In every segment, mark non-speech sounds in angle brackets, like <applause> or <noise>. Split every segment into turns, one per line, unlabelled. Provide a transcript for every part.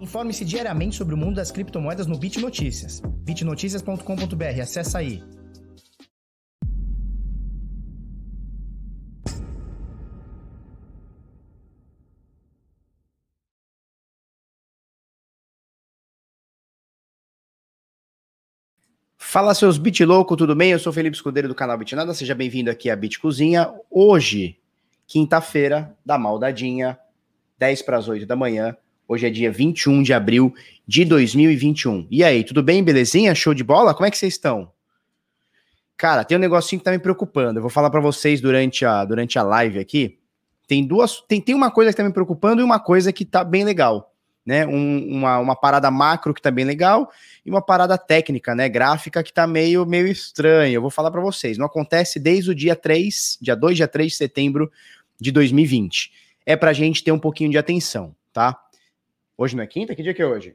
Informe-se diariamente sobre o mundo das criptomoedas no Bit Notícias. bitnoticias.com.br, acessa aí. Fala seus Bit Louco, tudo bem? Eu sou Felipe Escudeiro do canal Bitnada, seja bem-vindo aqui à Bit Cozinha. Hoje, quinta-feira, da Maldadinha, 10 para as 8 da manhã, Hoje é dia 21 de abril de 2021. E aí, tudo bem? Belezinha? Show de bola? Como é que vocês estão? Cara, tem um negocinho que tá me preocupando. Eu vou falar para vocês durante a, durante a live aqui. Tem duas. Tem, tem uma coisa que tá me preocupando e uma coisa que tá bem legal. Né? Um, uma, uma parada macro que tá bem legal e uma parada técnica, né? Gráfica que tá meio, meio estranha. Eu vou falar para vocês. Não acontece desde o dia 3, dia 2, dia 3 de setembro de 2020. É pra gente ter um pouquinho de atenção, tá? Hoje não é quinta? Que dia que é hoje?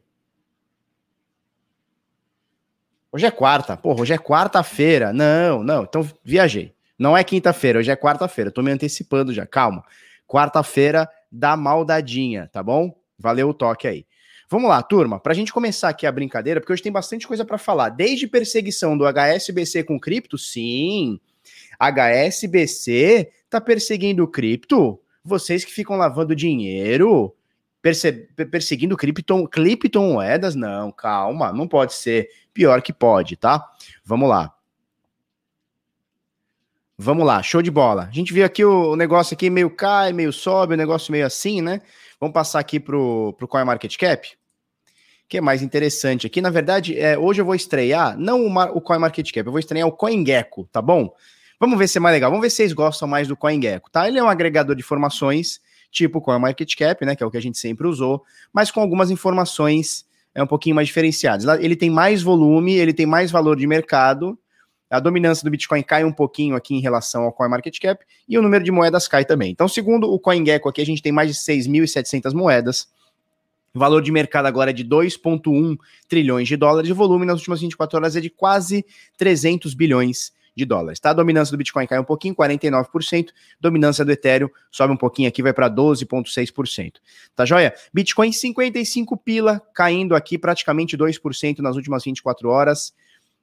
Hoje é quarta. Porra, hoje é quarta-feira. Não, não. Então viajei. Não é quinta-feira, hoje é quarta-feira. Tô me antecipando já. Calma. Quarta-feira da maldadinha, tá bom? Valeu o toque aí. Vamos lá, turma, para a gente começar aqui a brincadeira, porque hoje tem bastante coisa para falar. Desde perseguição do HSBC com cripto, sim. HSBC tá perseguindo o cripto. Vocês que ficam lavando dinheiro, perseguindo cripton, criptomoedas? Não, calma, não pode ser. Pior que pode, tá? Vamos lá. Vamos lá, show de bola. A gente viu aqui o negócio aqui meio cai, meio sobe, o negócio meio assim, né? Vamos passar aqui pro, pro CoinMarketCap, que é mais interessante aqui. Na verdade, é, hoje eu vou estrear, não o, o CoinMarketCap, eu vou estrear o CoinGecko, tá bom? Vamos ver se é mais legal. Vamos ver se vocês gostam mais do CoinGecko, tá? Ele é um agregador de informações tipo com a market cap, né, que é o que a gente sempre usou, mas com algumas informações é um pouquinho mais diferenciadas. Ele tem mais volume, ele tem mais valor de mercado, a dominância do Bitcoin cai um pouquinho aqui em relação ao CoinMarketCap e o número de moedas cai também. Então, segundo o CoinGecko aqui, a gente tem mais de 6.700 moedas. O valor de mercado agora é de 2,1 trilhões de dólares. O volume nas últimas 24 horas é de quase 300 bilhões de dólares. Tá? A dominância do Bitcoin cai um pouquinho, 49%. Dominância do Ethereum sobe um pouquinho aqui, vai para 12,6%. Tá joia? Bitcoin 55 pila, caindo aqui praticamente 2% nas últimas 24 horas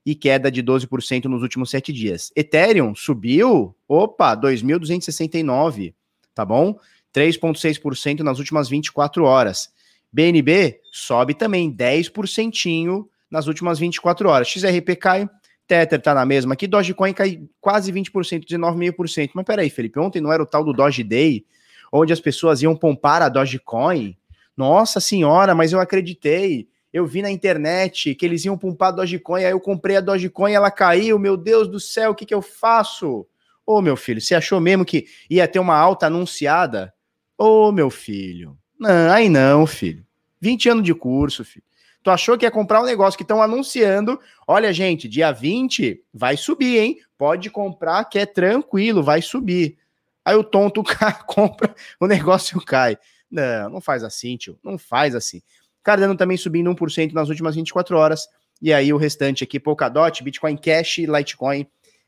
e queda de 12% nos últimos 7 dias. Ethereum subiu, opa, 2.269, tá bom? 3,6% nas últimas 24 horas. BNB sobe também 10% nas últimas 24 horas. XRP cai Tether tá na mesma aqui, Dogecoin cai quase 20%, 19,5%. Mas peraí, Felipe, ontem não era o tal do Doge Day, onde as pessoas iam pompar a Dogecoin? Nossa senhora, mas eu acreditei. Eu vi na internet que eles iam pompar a Dogecoin, aí eu comprei a Dogecoin, ela caiu, meu Deus do céu, o que que eu faço? Ô, meu filho, você achou mesmo que ia ter uma alta anunciada? Ô, meu filho. Não, aí não, filho. 20 anos de curso, filho. Tu achou que ia comprar um negócio que estão anunciando? Olha, gente, dia 20 vai subir, hein? Pode comprar que é tranquilo, vai subir. Aí o tonto <laughs> compra, o negócio cai. Não, não faz assim, tio. Não faz assim. Cardano também subindo 1% nas últimas 24 horas. E aí o restante aqui, Polkadot, Bitcoin Cash e Litecoin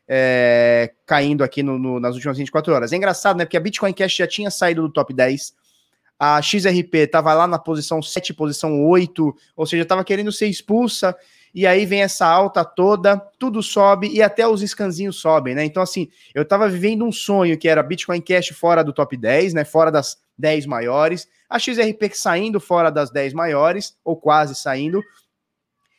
é, caindo aqui no, no, nas últimas 24 horas. É engraçado, né? Porque a Bitcoin Cash já tinha saído do top 10 a XRP estava lá na posição 7, posição 8, ou seja, estava querendo ser expulsa, e aí vem essa alta toda, tudo sobe e até os scanzinhos sobem, né? Então, assim, eu estava vivendo um sonho que era Bitcoin Cash fora do top 10, né? Fora das 10 maiores, a XRP saindo fora das 10 maiores, ou quase saindo,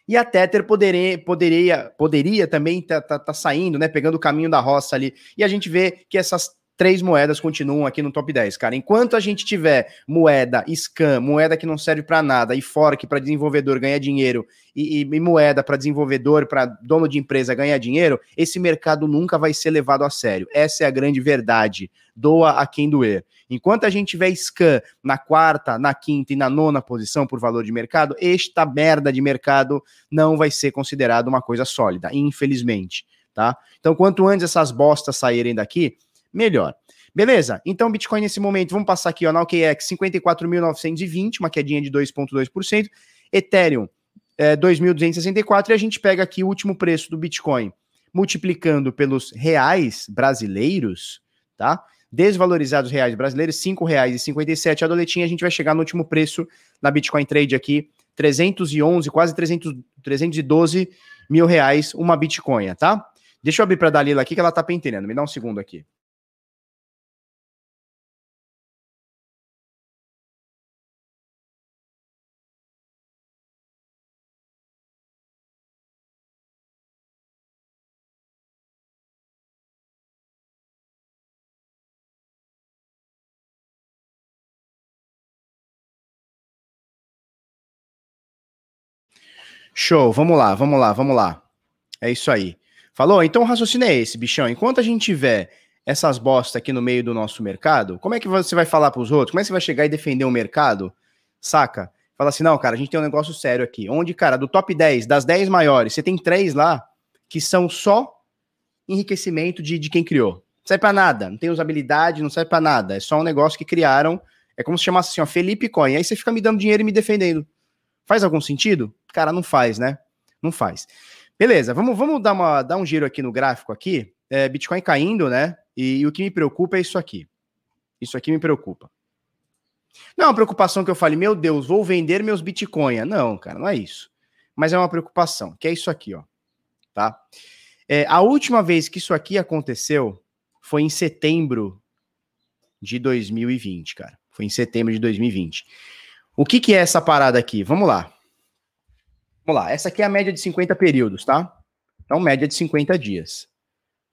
e a Tether poderia, poderia, poderia também tá, tá, tá saindo, né? Pegando o caminho da roça ali. E a gente vê que essas três moedas continuam aqui no top 10, cara. Enquanto a gente tiver moeda scam, moeda que não serve para nada, e fork para desenvolvedor ganhar dinheiro, e, e, e moeda para desenvolvedor, para dono de empresa ganhar dinheiro, esse mercado nunca vai ser levado a sério. Essa é a grande verdade. Doa a quem doer. Enquanto a gente tiver scam na quarta, na quinta e na nona posição por valor de mercado, esta merda de mercado não vai ser considerado uma coisa sólida, infelizmente. Tá? Então, quanto antes essas bostas saírem daqui, melhor. Beleza? Então, Bitcoin nesse momento, vamos passar aqui, ó, na OKEx, 54.920, uma quedinha de 2,2%. Ethereum, é, 2.264. E a gente pega aqui o último preço do Bitcoin, multiplicando pelos reais brasileiros, tá? desvalorizados reais brasileiros, R$ 5,57 a doletinha, a gente vai chegar no último preço na Bitcoin Trade aqui, 311, quase 300, 312 mil reais uma Bitcoin, tá? Deixa eu abrir para a Dalila aqui que ela tá pentelhando, me dá um segundo aqui. Show, vamos lá, vamos lá, vamos lá. É isso aí. Falou? Então o raciocínio é esse, bichão. Enquanto a gente tiver essas bostas aqui no meio do nosso mercado, como é que você vai falar para os outros? Como é que você vai chegar e defender o mercado? Saca? Fala assim, não, cara, a gente tem um negócio sério aqui. Onde, cara, do top 10, das 10 maiores, você tem três lá que são só enriquecimento de, de quem criou. Não serve para nada, não tem usabilidade, não serve para nada. É só um negócio que criaram. É como se chamasse assim, ó, Felipe Coin. Aí você fica me dando dinheiro e me defendendo. Faz algum sentido? Cara, não faz, né? Não faz. Beleza, vamos, vamos dar, uma, dar um giro aqui no gráfico aqui. É, Bitcoin caindo, né? E, e, o que me preocupa é isso aqui. Isso aqui me preocupa. Não é uma preocupação que eu fale, meu Deus, vou vender meus Bitcoin. Não, cara, não é isso. Mas é uma preocupação, que é isso aqui, ó. Tá? É, a última vez que isso aqui aconteceu foi em setembro de 2020, cara. Foi em setembro de 2020. O que, que é essa parada aqui? Vamos lá. Vamos lá. Essa aqui é a média de 50 períodos, tá? Então, média de 50 dias.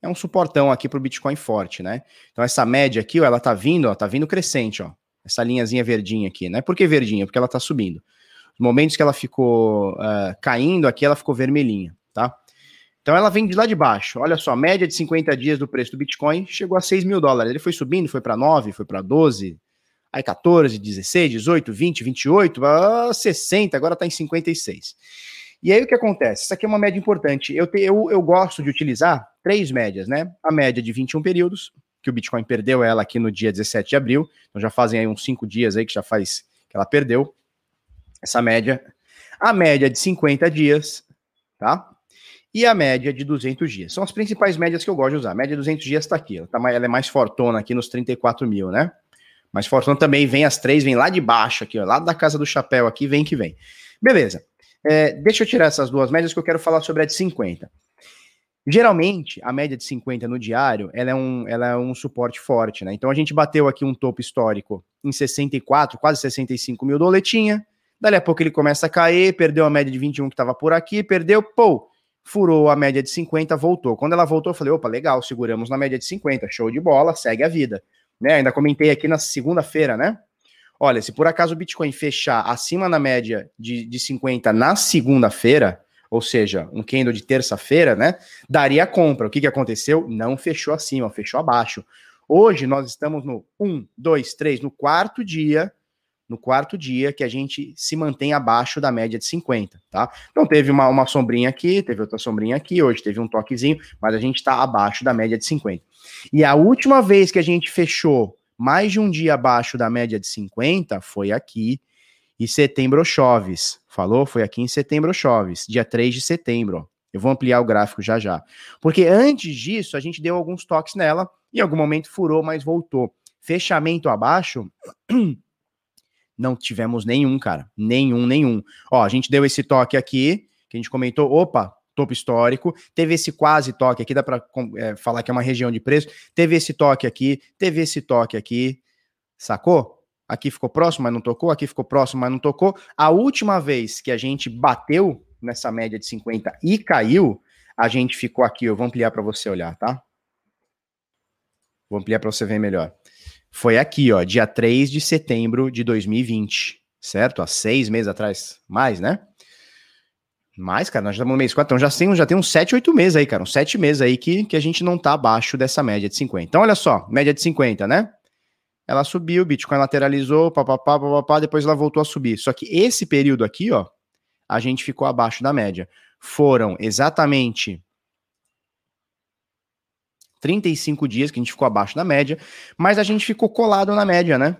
É um suportão aqui para o Bitcoin forte, né? Então, essa média aqui, ó, ela tá vindo, ó, tá vindo crescente, ó. Essa linhazinha verdinha aqui, né? Por que verdinha? Porque ela tá subindo. Os momentos que ela ficou uh, caindo aqui, ela ficou vermelhinha, tá? Então ela vem de lá de baixo. Olha só, média de 50 dias do preço do Bitcoin chegou a 6 mil dólares. Ele foi subindo, foi para 9, foi para 12, aí 14, 16, 18, 20, 28, 60, agora está em 56. E aí o que acontece? Isso aqui é uma média importante. Eu, te, eu, eu gosto de utilizar três médias, né? A média de 21 períodos, que o Bitcoin perdeu ela aqui no dia 17 de abril, então já fazem aí uns cinco dias aí que já faz que ela perdeu essa média. A média de 50 dias, tá? E a média de 200 dias. São as principais médias que eu gosto de usar. A média de 200 dias está aqui. Ela, tá, ela é mais fortona aqui nos 34 mil, né? Mas Fortuna também vem as três, vem lá de baixo aqui, ó, lá da casa do chapéu aqui, vem que vem. Beleza. É, deixa eu tirar essas duas médias que eu quero falar sobre a de 50. Geralmente, a média de 50 no diário, ela é um, ela é um suporte forte, né? Então a gente bateu aqui um topo histórico em 64, quase 65 mil doletinha. Dali a pouco ele começa a cair, perdeu a média de 21 que estava por aqui, perdeu, pô, furou a média de 50, voltou. Quando ela voltou, eu falei, opa, legal, seguramos na média de 50, show de bola, segue a vida né? Ainda comentei aqui na segunda-feira, né? Olha, se por acaso o Bitcoin fechar acima na média de, de 50 na segunda-feira, ou seja, um candle de terça-feira, né? Daria compra. O que, que aconteceu? Não fechou acima, fechou abaixo. Hoje nós estamos no 1, 2, 3, no quarto dia, no quarto dia que a gente se mantém abaixo da média de 50, tá? Então teve uma, uma sombrinha aqui, teve outra sombrinha aqui, hoje teve um toquezinho, mas a gente está abaixo da média de 50. E a última vez que a gente fechou mais de um dia abaixo da média de 50 foi aqui em setembro choves. Falou? Foi aqui em setembro choves, dia 3 de setembro. Eu vou ampliar o gráfico já já. Porque antes disso, a gente deu alguns toques nela, em algum momento furou, mas voltou. Fechamento abaixo, <clears throat> não tivemos nenhum, cara. Nenhum, nenhum. Ó, a gente deu esse toque aqui, que a gente comentou, opa, topo histórico, teve esse quase toque aqui, dá para é, falar que é uma região de preço, teve esse toque aqui, teve esse toque aqui, sacou? Aqui ficou próximo, mas não tocou, aqui ficou próximo, mas não tocou. A última vez que a gente bateu nessa média de 50 e caiu, a gente ficou aqui, eu vou ampliar para você olhar, tá? Vou ampliar para você ver melhor. Foi aqui, ó, dia 3 de setembro de 2020, certo? Há seis meses atrás, mais, né? Mais, cara, nós já estamos no mês 4, então já tem, já tem uns 7, 8 meses aí, cara, uns 7 meses aí que, que a gente não tá abaixo dessa média de 50. Então, olha só, média de 50, né? Ela subiu, o Bitcoin lateralizou, papapá, papapá, depois ela voltou a subir. Só que esse período aqui, ó, a gente ficou abaixo da média. Foram exatamente 35 dias que a gente ficou abaixo da média, mas a gente ficou colado na média, né?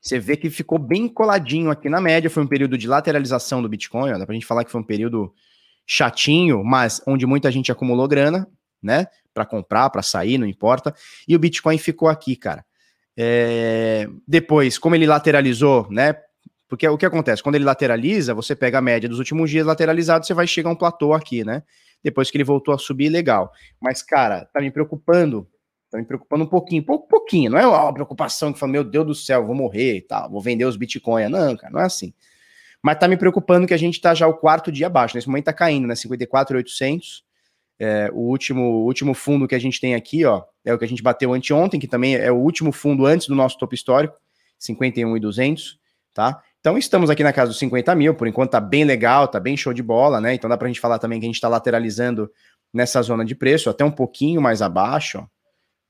Você vê que ficou bem coladinho aqui na média. Foi um período de lateralização do Bitcoin. Ó, dá pra gente falar que foi um período chatinho, mas onde muita gente acumulou grana, né? para comprar, para sair, não importa. E o Bitcoin ficou aqui, cara. É... Depois, como ele lateralizou, né? Porque o que acontece? Quando ele lateraliza, você pega a média dos últimos dias lateralizado, você vai chegar a um platô aqui, né? Depois que ele voltou a subir, legal. Mas, cara, tá me preocupando. Tá me preocupando um pouquinho, pouco, pouquinho. Não é uma preocupação que fala, meu Deus do céu, vou morrer e tal, vou vender os bitcoins. Não, cara, não é assim. Mas tá me preocupando que a gente tá já o quarto dia abaixo. Nesse momento tá caindo, né? 54,800. É, o último, o último fundo que a gente tem aqui, ó, é o que a gente bateu anteontem, que também é o último fundo antes do nosso topo histórico, 51,200, tá? Então estamos aqui na casa dos 50 mil, por enquanto tá bem legal, tá bem show de bola, né? Então dá pra gente falar também que a gente tá lateralizando nessa zona de preço, até um pouquinho mais abaixo.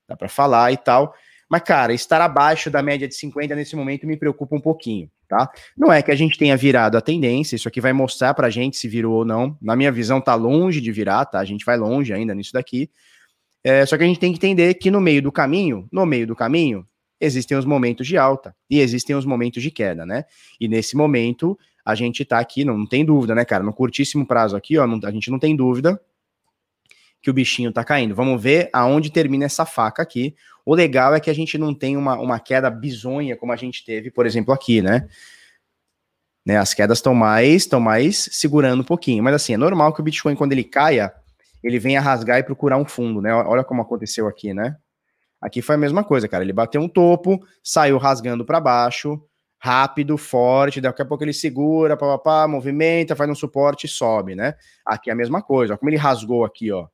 Dá para falar e tal. Mas, cara, estar abaixo da média de 50 nesse momento me preocupa um pouquinho, tá? Não é que a gente tenha virado a tendência, isso aqui vai mostrar pra gente se virou ou não. Na minha visão, tá longe de virar, tá? A gente vai longe ainda nisso daqui. É, só que a gente tem que entender que no meio do caminho, no meio do caminho, existem os momentos de alta e existem os momentos de queda, né? E nesse momento, a gente tá aqui, não, não tem dúvida, né, cara? No curtíssimo prazo aqui, ó, não, a gente não tem dúvida que o bichinho tá caindo. Vamos ver aonde termina essa faca aqui. O legal é que a gente não tem uma, uma queda bizonha como a gente teve, por exemplo, aqui, né? né as quedas estão mais, estão mais segurando um pouquinho. Mas assim, é normal que o Bitcoin, quando ele caia, ele venha rasgar e procurar um fundo, né? Olha como aconteceu aqui, né? Aqui foi a mesma coisa, cara. Ele bateu um topo, saiu rasgando para baixo, rápido, forte, daqui a pouco ele segura, papapá, movimenta, faz um suporte e sobe, né? Aqui é a mesma coisa, ó, como ele rasgou aqui, ó.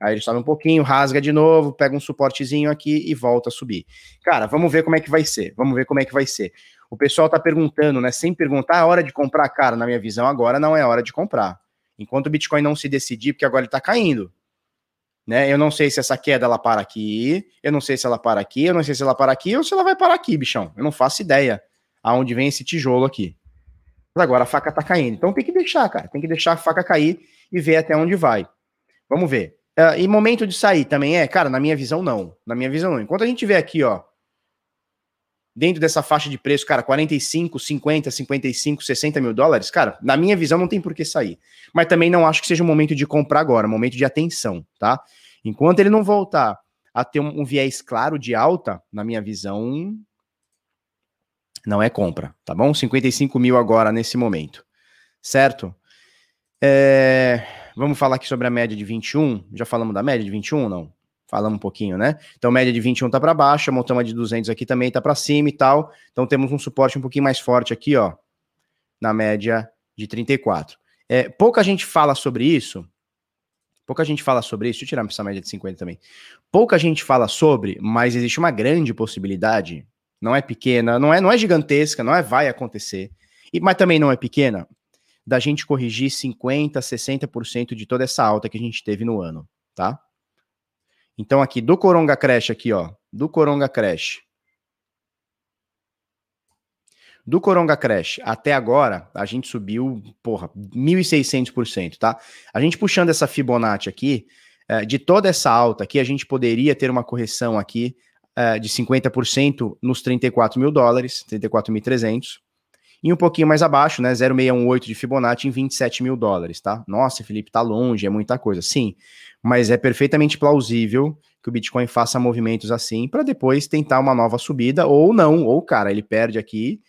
Aí ele sobe um pouquinho, rasga de novo, pega um suportezinho aqui e volta a subir. Cara, vamos ver como é que vai ser. Vamos ver como é que vai ser. O pessoal tá perguntando, né? Sem perguntar, é hora de comprar, cara. Na minha visão, agora não é hora de comprar. Enquanto o Bitcoin não se decidir, porque agora ele tá caindo né? Eu não sei se essa queda ela para aqui, eu não sei se ela para aqui, eu não sei se ela para aqui ou se ela vai parar aqui, bichão. Eu não faço ideia aonde vem esse tijolo aqui. Mas agora a faca tá caindo. Então tem que deixar, cara. Tem que deixar a faca cair e ver até onde vai. Vamos ver. Uh, e momento de sair também é, cara, na minha visão não. Na minha visão não. Enquanto a gente vê aqui, ó, dentro dessa faixa de preço, cara, 45, 50, 55, 60 mil dólares, cara, na minha visão não tem por que sair. Mas também não acho que seja o momento de comprar agora, momento de atenção, tá? Enquanto ele não voltar a ter um, um viés claro de alta, na minha visão, não é compra, tá bom? 55 mil agora nesse momento, certo? É, vamos falar aqui sobre a média de 21. Já falamos da média de 21 não? Falamos um pouquinho, né? Então, média de 21 tá para baixo, a montama de 200 aqui também tá para cima e tal. Então, temos um suporte um pouquinho mais forte aqui, ó, na média de 34. É, pouca gente fala sobre isso. Pouca gente fala sobre isso. Deixa eu tirar essa média de 50 também. Pouca gente fala sobre, mas existe uma grande possibilidade. Não é pequena, não é, não é gigantesca, não é vai acontecer. E, mas também não é pequena da gente corrigir 50, 60% de toda essa alta que a gente teve no ano, tá? Então, aqui do Coronga Crash, aqui, ó. Do Coronga Crash. Do Coronga Crash até agora, a gente subiu, porra, 1.600%, tá? A gente puxando essa Fibonacci aqui, é, de toda essa alta aqui, a gente poderia ter uma correção aqui é, de 50% nos 34 mil dólares, 34.300 e um pouquinho mais abaixo, né, 0,618 de Fibonacci em 27 mil dólares, tá? Nossa, Felipe, tá longe, é muita coisa. Sim, mas é perfeitamente plausível que o Bitcoin faça movimentos assim para depois tentar uma nova subida, ou não, ou, cara, ele perde aqui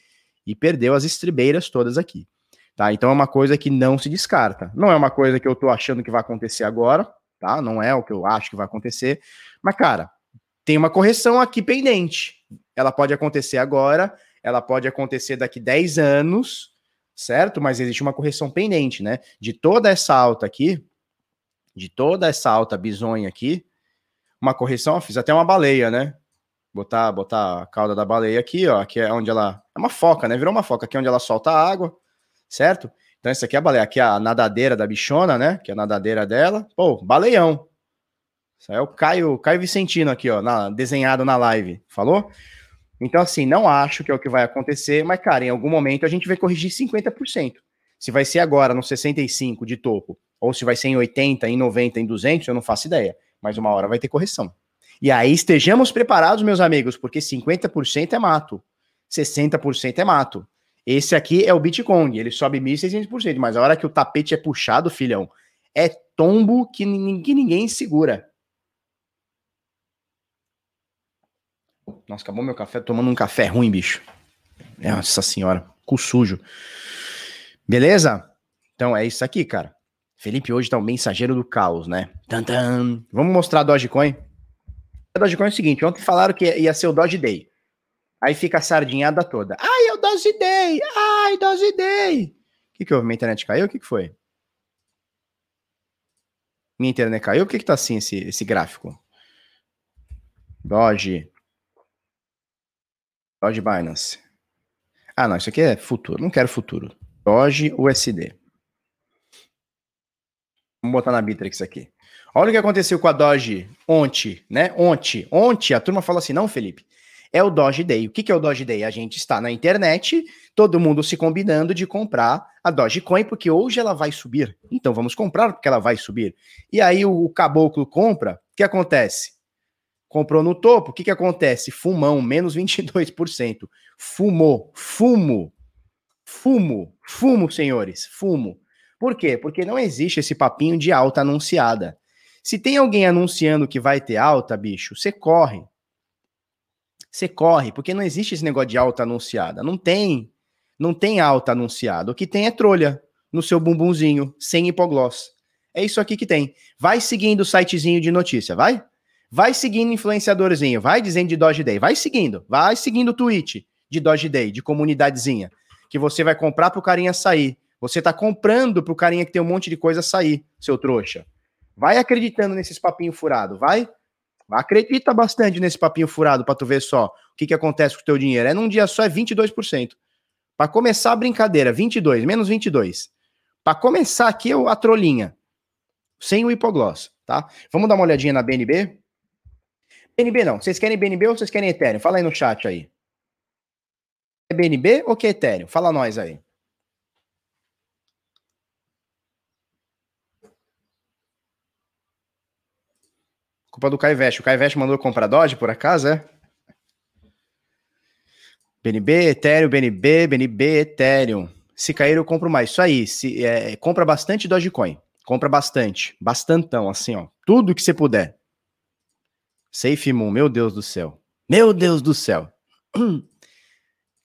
e perdeu as estribeiras todas aqui. Tá? Então é uma coisa que não se descarta. Não é uma coisa que eu tô achando que vai acontecer agora, tá? Não é o que eu acho que vai acontecer. Mas, cara, tem uma correção aqui pendente. Ela pode acontecer agora, ela pode acontecer daqui 10 anos, certo? Mas existe uma correção pendente, né? De toda essa alta aqui, de toda essa alta bizonha aqui, uma correção, fiz até uma baleia, né? Botar, botar a cauda da baleia aqui, ó, que é onde ela. É uma foca, né? Virou uma foca, aqui é onde ela solta a água, certo? Então, essa aqui é a baleia, aqui é a nadadeira da bichona, né? Que é a nadadeira dela. Pô, baleião. Isso aí é o Caio, Caio Vicentino aqui, ó, na, desenhado na live. Falou? Então, assim, não acho que é o que vai acontecer, mas, cara, em algum momento a gente vai corrigir 50%. Se vai ser agora no 65 de topo, ou se vai ser em 80, em 90, em 200, eu não faço ideia. Mas uma hora vai ter correção. E aí estejamos preparados, meus amigos, porque 50% é mato, 60% é mato. Esse aqui é o Bitcoin, ele sobe 1.600%, mas a hora que o tapete é puxado, filhão, é tombo que ninguém, ninguém segura. Nossa, acabou meu café, tomando um café ruim, bicho. Nossa senhora, cu sujo. Beleza? Então é isso aqui, cara. Felipe hoje tá o um mensageiro do caos, né? Tantan. Vamos mostrar a Dogecoin? A Dogecoin é o seguinte, ontem falaram que ia ser o Doge Day. Aí fica a sardinhada toda. Ai, é o Doge Day! Ai, Doge Day! O que que houve? Minha internet caiu? O que que foi? Minha internet caiu? Por que que tá assim esse, esse gráfico? Doge. Doge Binance. Ah, não, isso aqui é futuro. Não quero futuro. Doge USD. Vamos botar na Bittrex aqui. Olha o que aconteceu com a Doge ontem, né? Ontem. Ontem a turma falou assim: não, Felipe, é o Doge Day. O que, que é o Doge Day? A gente está na internet, todo mundo se combinando de comprar a Dogecoin, porque hoje ela vai subir. Então vamos comprar porque ela vai subir. E aí o, o caboclo compra, o que acontece? Comprou no topo, o que, que acontece? Fumão, menos 22%. Fumou, fumo, fumo, fumo, senhores, fumo. Por quê? Porque não existe esse papinho de alta anunciada. Se tem alguém anunciando que vai ter alta, bicho, você corre. Você corre, porque não existe esse negócio de alta anunciada. Não tem. Não tem alta anunciada. O que tem é trolha no seu bumbumzinho, sem hipogloss. É isso aqui que tem. Vai seguindo o sitezinho de notícia, vai? Vai seguindo influenciadorzinho, vai dizendo de Doge Day, vai seguindo, vai seguindo o tweet de Doge Day, de comunidadezinha, que você vai comprar pro carinha sair. Você tá comprando pro carinha que tem um monte de coisa sair, seu trouxa. Vai acreditando nesses papinhos furados, vai? Acredita bastante nesse papinho furado para tu ver só o que, que acontece com o teu dinheiro. É num dia só é 22%. Para começar a brincadeira, 22, menos 22. Para começar aqui a trolinha, sem o hipogloss, tá? Vamos dar uma olhadinha na BNB? BNB não. Vocês querem BNB ou vocês querem Ethereum? Fala aí no chat aí. É BNB ou que é Ethereum? Fala nós aí. Culpa do Caio Veste. O Caio Veste mandou comprar Dodge, por acaso, é? BNB, Ethereum, BNB, BNB, Ethereum. Se cair, eu compro mais. Isso aí. Se, é, compra bastante Dogecoin. Compra bastante. Bastantão, assim, ó. Tudo que você puder. Safe Moon, meu Deus do céu. Meu Deus do céu. <clears throat>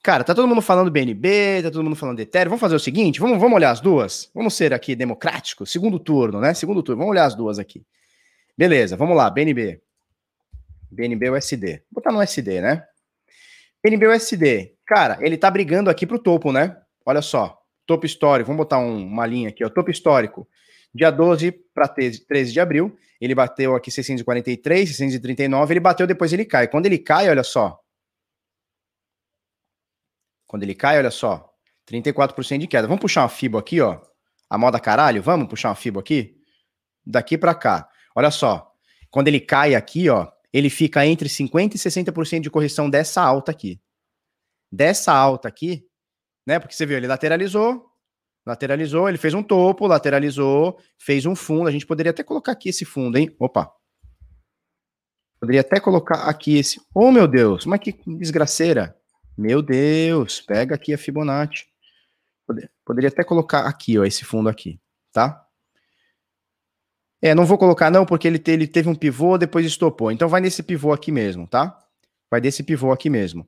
Cara, tá todo mundo falando BNB, tá todo mundo falando Ethereum. Vamos fazer o seguinte, vamos, vamos olhar as duas? Vamos ser aqui democráticos? Segundo turno, né? Segundo turno. Vamos olhar as duas aqui. Beleza, vamos lá, BNB. BNB USD. Vou botar no USD, né? BNB USD. Cara, ele tá brigando aqui pro topo, né? Olha só. Topo histórico. Vamos botar um, uma linha aqui, ó. Topo histórico. Dia 12 para 13 de abril. Ele bateu aqui 643, 639. Ele bateu, depois ele cai. Quando ele cai, olha só. Quando ele cai, olha só. 34% de queda. Vamos puxar uma FIBO aqui, ó. A moda caralho. Vamos puxar uma FIBO aqui? Daqui para cá. Olha só, quando ele cai aqui, ó, ele fica entre 50% e 60% de correção dessa alta aqui. Dessa alta aqui, né? Porque você viu, ele lateralizou, lateralizou, ele fez um topo, lateralizou, fez um fundo. A gente poderia até colocar aqui esse fundo, hein? Opa. Poderia até colocar aqui esse. Oh, meu Deus, mas que desgraceira. Meu Deus, pega aqui a Fibonacci. Poderia até colocar aqui, ó, esse fundo aqui, tá? É, não vou colocar não, porque ele, te, ele teve um pivô, depois estopou. Então vai nesse pivô aqui mesmo, tá? Vai desse pivô aqui mesmo.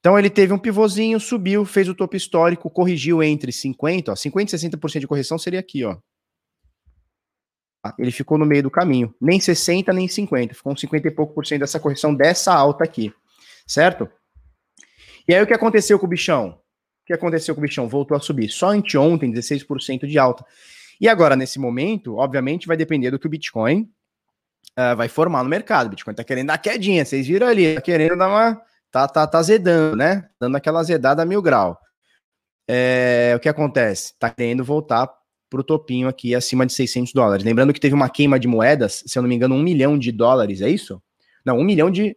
Então ele teve um pivôzinho, subiu, fez o topo histórico, corrigiu entre 50, ó, 50 e 60% de correção seria aqui, ó. Tá? Ele ficou no meio do caminho, nem 60 nem 50, ficou uns 50 e pouco por cento dessa correção dessa alta aqui, certo? E aí o que aconteceu com o bichão? O que aconteceu com o bichão? Voltou a subir. Só anteontem, 16% de alta. E agora, nesse momento, obviamente, vai depender do que o Bitcoin uh, vai formar no mercado. O Bitcoin tá querendo dar quedinha, vocês viram ali, tá querendo dar uma. Tá, tá, tá zedando, né? Dando aquela zedada a mil grau. É, o que acontece? Tá querendo voltar pro topinho aqui acima de 600 dólares. Lembrando que teve uma queima de moedas, se eu não me engano, um milhão de dólares, é isso? Não, um milhão de.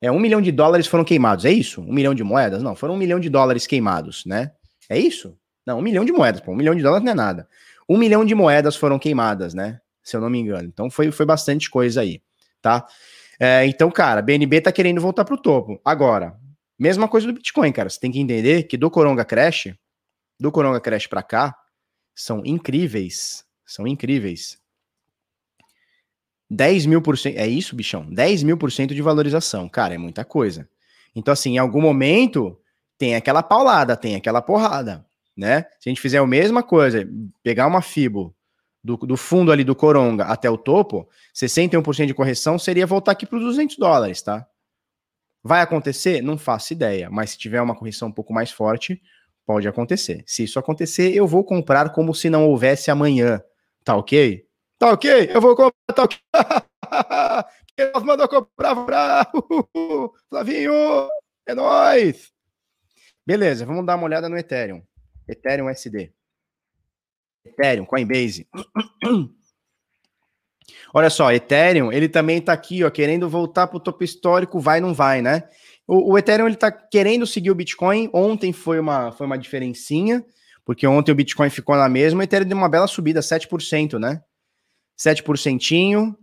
É, um milhão de dólares foram queimados, é isso? Um milhão de moedas? Não, foram um milhão de dólares queimados, né? É isso? Não, um milhão de moedas, pô. Um milhão de dólares não é nada. Um milhão de moedas foram queimadas, né? Se eu não me engano. Então foi, foi bastante coisa aí, tá? É, então, cara, BNB tá querendo voltar pro topo. Agora, mesma coisa do Bitcoin, cara. Você tem que entender que do Coronga Crash, do Coronga Crash pra cá, são incríveis. São incríveis. 10 mil por cento. É isso, bichão? 10 mil por cento de valorização. Cara, é muita coisa. Então, assim, em algum momento tem aquela paulada, tem aquela porrada, né? Se a gente fizer a mesma coisa, pegar uma FIBO do, do fundo ali do Coronga até o topo, 61% de correção seria voltar aqui para os 200 dólares, tá? Vai acontecer? Não faço ideia, mas se tiver uma correção um pouco mais forte, pode acontecer. Se isso acontecer, eu vou comprar como se não houvesse amanhã, tá ok? Tá ok? Eu vou comprar, tá ok? <laughs> Quem mandou comprar, comprar? <laughs> Flavinho, é nóis! Beleza, vamos dar uma olhada no Ethereum. Ethereum SD. Ethereum, Coinbase. <clears throat> Olha só, Ethereum, ele também está aqui, ó, querendo voltar para o topo histórico, vai não vai, né? O, o Ethereum ele está querendo seguir o Bitcoin. Ontem foi uma, foi uma diferencinha, porque ontem o Bitcoin ficou na mesma, o Ethereum deu uma bela subida, 7%, né? 7%.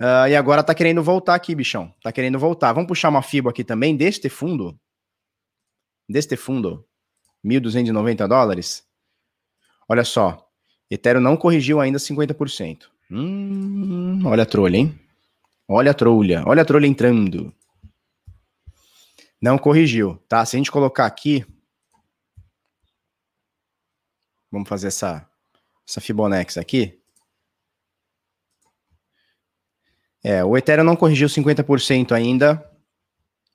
Uh, e agora tá querendo voltar aqui, bichão. Tá querendo voltar. Vamos puxar uma FIBO aqui também deste fundo. Deste fundo. 1.290 dólares. Olha só. Ethereum não corrigiu ainda 50%. Hum, olha a trolha, hein? Olha a trolha. Olha a trolha entrando. Não corrigiu, tá? Se a gente colocar aqui. Vamos fazer essa, essa Fibonacci aqui. É, o Ethereum não corrigiu 50% ainda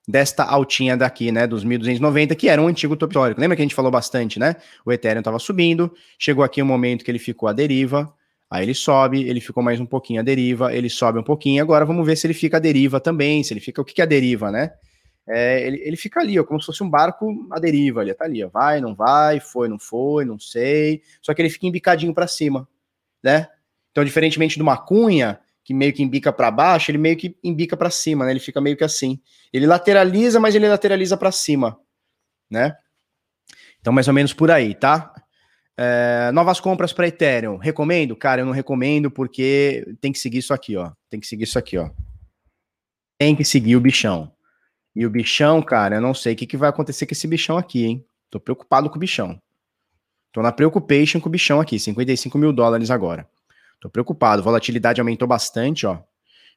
desta altinha daqui, né, dos 1.290, que era um antigo top histórico. Lembra que a gente falou bastante, né? O Ethereum estava subindo, chegou aqui um momento que ele ficou à deriva, aí ele sobe, ele ficou mais um pouquinho à deriva, ele sobe um pouquinho, agora vamos ver se ele fica à deriva também, se ele fica... O que, que é a deriva, né? É, ele, ele fica ali, ó, como se fosse um barco à deriva, ele tá ali, ó, vai, não vai, foi, não foi, não sei, só que ele fica embicadinho para cima, né? Então, diferentemente de uma cunha, que meio que embica para baixo, ele meio que embica para cima, né? Ele fica meio que assim. Ele lateraliza, mas ele lateraliza para cima, né? Então, mais ou menos por aí, tá? É, novas compras para Ethereum. Recomendo? Cara, eu não recomendo porque tem que seguir isso aqui, ó. Tem que seguir isso aqui, ó. Tem que seguir o bichão. E o bichão, cara, eu não sei o que, que vai acontecer com esse bichão aqui, hein? Tô preocupado com o bichão. Tô na preoccupation com o bichão aqui, 55 mil dólares agora. Tô preocupado. Volatilidade aumentou bastante, ó.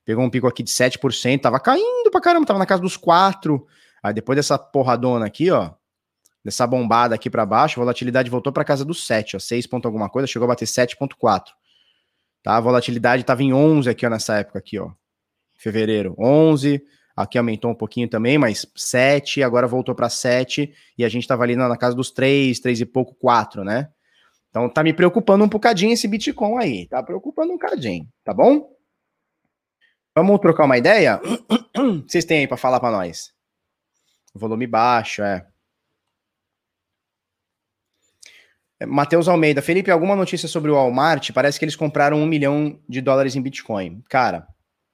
Pegou um pico aqui de 7%, tava caindo pra caramba, tava na casa dos 4. Aí depois dessa porradona aqui, ó, dessa bombada aqui para baixo, a volatilidade voltou para casa dos 7, ó, 6 ponto alguma coisa, chegou a bater 7.4. Tá? A volatilidade tava em 11 aqui, ó, nessa época aqui, ó. Fevereiro, 11, aqui aumentou um pouquinho também, mas 7, agora voltou para 7 e a gente tava ali na, na casa dos 3, 3 e pouco, 4, né? Então tá me preocupando um bocadinho esse Bitcoin aí. Tá preocupando um bocadinho, tá bom? Vamos trocar uma ideia? <clears throat> Vocês têm aí para falar para nós? Volume baixo, é. é. Matheus Almeida, Felipe, alguma notícia sobre o Walmart? Parece que eles compraram um milhão de dólares em Bitcoin. Cara,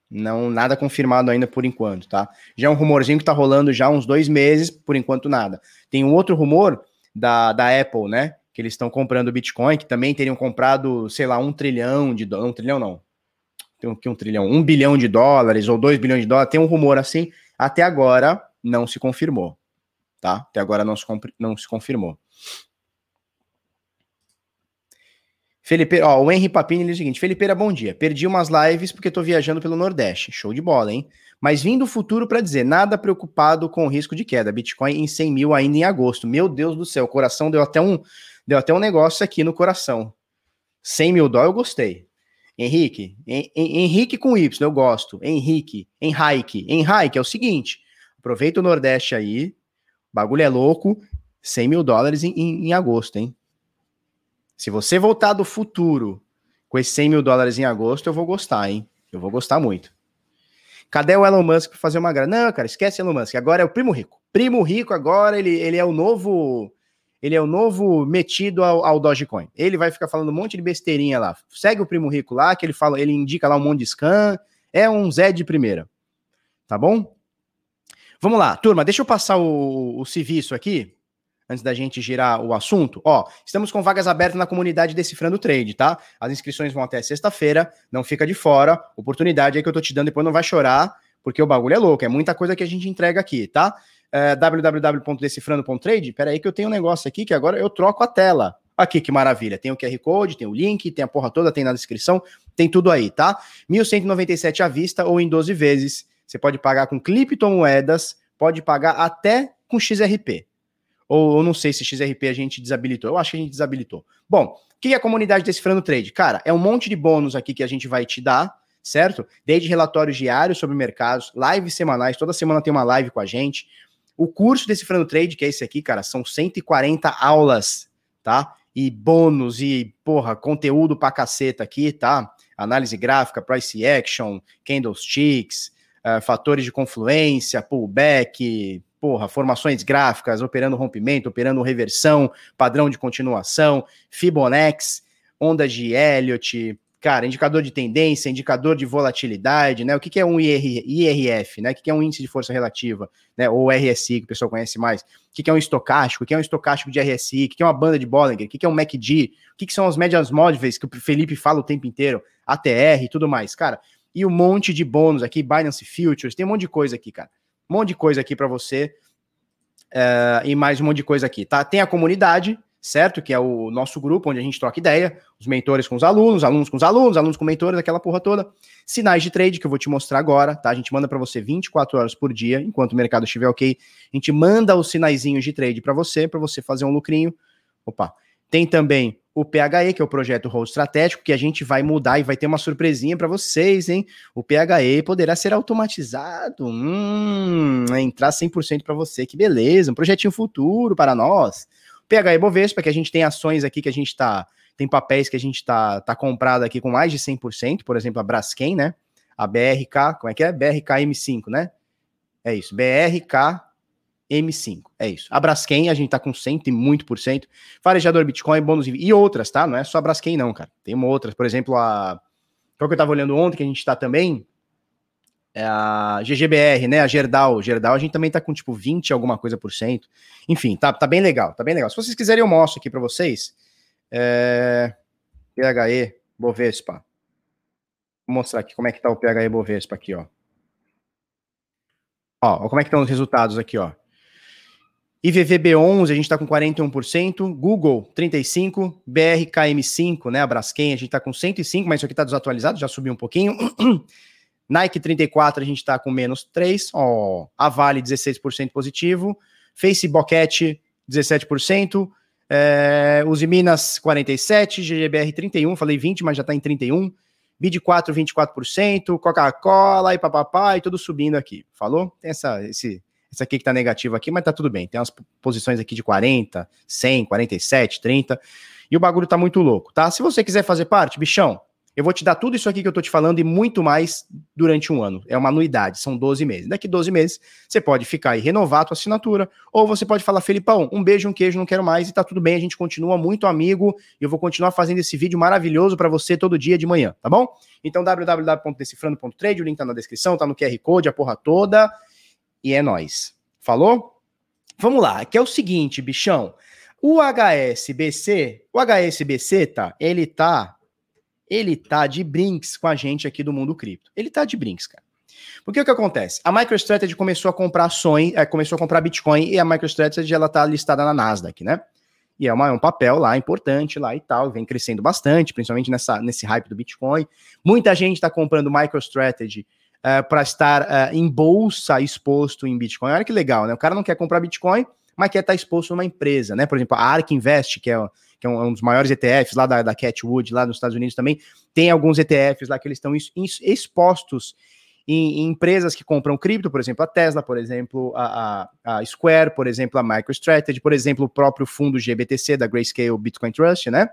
não nada confirmado ainda por enquanto, tá? Já é um rumorzinho que tá rolando já há uns dois meses, por enquanto nada. Tem um outro rumor da, da Apple, né? Que eles estão comprando Bitcoin, que também teriam comprado, sei lá, um trilhão de dólares. Um trilhão não. Tem aqui um trilhão, um bilhão de dólares ou dois bilhões de dólares. Tem um rumor assim. Até agora não se confirmou. Tá? Até agora não se, não se confirmou. Felipe, ó, o Henry Papini diz o seguinte: Felipeira, bom dia. Perdi umas lives porque tô viajando pelo Nordeste. Show de bola, hein? Mas vim do futuro para dizer, nada preocupado com o risco de queda. Bitcoin em 100 mil ainda em agosto. Meu Deus do céu, o coração deu até um, Deu até um negócio aqui no coração. 100 mil dólares eu gostei. Henrique, Henrique com Y, eu gosto. Henrique, Henrique, Henrique é o seguinte: aproveita o Nordeste aí, bagulho é louco, 100 mil dólares em, em, em, agosto, hein? Se você voltar do futuro com esses 100 mil dólares em agosto, eu vou gostar, hein? Eu vou gostar muito. Cadê o Elon Musk para fazer uma grana? Não, cara, esquece Elon Musk. Agora é o primo rico. Primo rico agora, ele, ele é o novo ele é o novo metido ao, ao Dogecoin. Ele vai ficar falando um monte de besteirinha lá. Segue o primo rico lá, que ele fala, ele indica lá um monte de scan. É um Zé de primeira. Tá bom? Vamos lá, turma, deixa eu passar o, o serviço aqui, antes da gente girar o assunto. Ó, estamos com vagas abertas na comunidade Decifrando Trade, tá? As inscrições vão até sexta-feira, não fica de fora. Oportunidade aí que eu tô te dando, depois não vai chorar, porque o bagulho é louco, é muita coisa que a gente entrega aqui, tá? É, www.decifrando.trade, peraí que eu tenho um negócio aqui que agora eu troco a tela. Aqui, que maravilha. Tem o QR Code, tem o link, tem a porra toda, tem na descrição, tem tudo aí, tá? 1.197 à vista ou em 12 vezes. Você pode pagar com criptomoedas, pode pagar até com XRP. Ou não sei se XRP a gente desabilitou. Eu acho que a gente desabilitou. Bom, o que é a comunidade Decifrando Trade? Cara, é um monte de bônus aqui que a gente vai te dar, certo? Desde relatórios diários sobre mercados, lives semanais, toda semana tem uma live com a gente. O curso Decifrando Trade, que é esse aqui, cara, são 140 aulas, tá? E bônus e, porra, conteúdo pra caceta aqui, tá? Análise gráfica, price action, candlesticks, uh, fatores de confluência, pullback, porra, formações gráficas, operando rompimento, operando reversão, padrão de continuação, Fibonacci, ondas de Elliott, cara, indicador de tendência, indicador de volatilidade, né? O que, que é um IR, IRF, né? O que, que é um índice de força relativa, né? Ou RSI, que o pessoal conhece mais. O que, que é um estocástico? O que é um estocástico de RSI? O que, que é uma banda de Bollinger? O que, que é um MACD? O que, que são as médias móveis que o Felipe fala o tempo inteiro? ATR e tudo mais, cara. E um monte de bônus aqui, Binance Futures, tem um monte de coisa aqui, cara. Um monte de coisa aqui para você. Uh, e mais um monte de coisa aqui, tá? Tem a comunidade, certo? Que é o nosso grupo onde a gente troca ideia, os mentores com os alunos, alunos com os alunos, alunos com mentores, aquela porra toda. Sinais de trade que eu vou te mostrar agora, tá? A gente manda para você 24 horas por dia, enquanto o mercado estiver ok. A gente manda os sinaizinhos de trade para você, para você fazer um lucrinho. Opa. Tem também o PHE, que é o projeto Hold Estratégico, que a gente vai mudar e vai ter uma surpresinha para vocês, hein? O PHE poderá ser automatizado, hum, entrar 100% para você, que beleza, um projetinho futuro para nós. PHE Bovespa, que a gente tem ações aqui que a gente tá, tem papéis que a gente tá, tá comprado aqui com mais de 100%, por exemplo, a Braskem, né? A BRK, como é que é? BRK M5, né? É isso, BRK M5. É isso. A Braskem, a gente tá com 100 e muito por cento. Farejador Bitcoin, bônus e outras, tá? Não é só a Braskem, não, cara. Tem uma outra, por exemplo, a. Qual que eu tava olhando ontem, que a gente tá também? É a GGBR, né? A Gerdau. Gerdau, a gente também tá com tipo 20 alguma coisa por cento. Enfim, tá, tá bem legal, tá bem legal. Se vocês quiserem, eu mostro aqui para vocês. É... PHE Bovespa. Vou mostrar aqui como é que tá o PHE Bovespa aqui, ó. Ó, como é que estão os resultados aqui, ó. IVVB11, a gente está com 41%, Google 35%, BRKM5, né, a Braskem, a gente está com 105%, mas isso aqui está desatualizado, já subiu um pouquinho. <clears throat> Nike 34, a gente está com menos 3%, ó, a Vale 16% positivo, Facebook 17%, é, Uzi Minas 47%, GGBR 31%, falei 20%, mas já está em 31%, Bid 4, 24%, Coca-Cola e papapá, e tudo subindo aqui. Falou? Tem essa, esse, essa aqui que tá negativa aqui, mas tá tudo bem. Tem umas posições aqui de 40, 100, 47, 30. E o bagulho tá muito louco, tá? Se você quiser fazer parte, bichão, eu vou te dar tudo isso aqui que eu tô te falando e muito mais durante um ano. É uma anuidade, são 12 meses. Daqui 12 meses, você pode ficar e renovar a tua assinatura, ou você pode falar, Felipão, um beijo, um queijo, não quero mais, e tá tudo bem, a gente continua muito amigo, e eu vou continuar fazendo esse vídeo maravilhoso para você todo dia de manhã, tá bom? Então, www.decifrando.trade, o link tá na descrição, tá no QR Code, a porra toda e é nós. Falou? Vamos lá, que é o seguinte, bichão. O HSBC, o HSBC, tá? Ele tá ele tá de brinks com a gente aqui do mundo cripto. Ele tá de brinks, cara. Porque o que acontece? A MicroStrategy começou a comprar ações, é, começou a comprar Bitcoin e a MicroStrategy ela tá listada na Nasdaq, né? E é, uma, é um papel lá importante lá e tal, vem crescendo bastante, principalmente nessa, nesse hype do Bitcoin. Muita gente está comprando MicroStrategy uh, eh, para estar uh, em bolsa exposto em Bitcoin. Olha que legal, né? O cara não quer comprar Bitcoin, mas quer estar exposto numa empresa, né? Por exemplo, a ARK Invest, que é, que é um, um, dos maiores ETFs lá da, da Catwood, lá nos Estados Unidos também, tem alguns ETFs lá que eles estão expostos em, em, empresas que compram cripto, por exemplo, a Tesla, por exemplo, a, a, a, Square, por exemplo, a MicroStrategy, por exemplo, o próprio fundo GBTC da Grayscale Bitcoin Trust, né?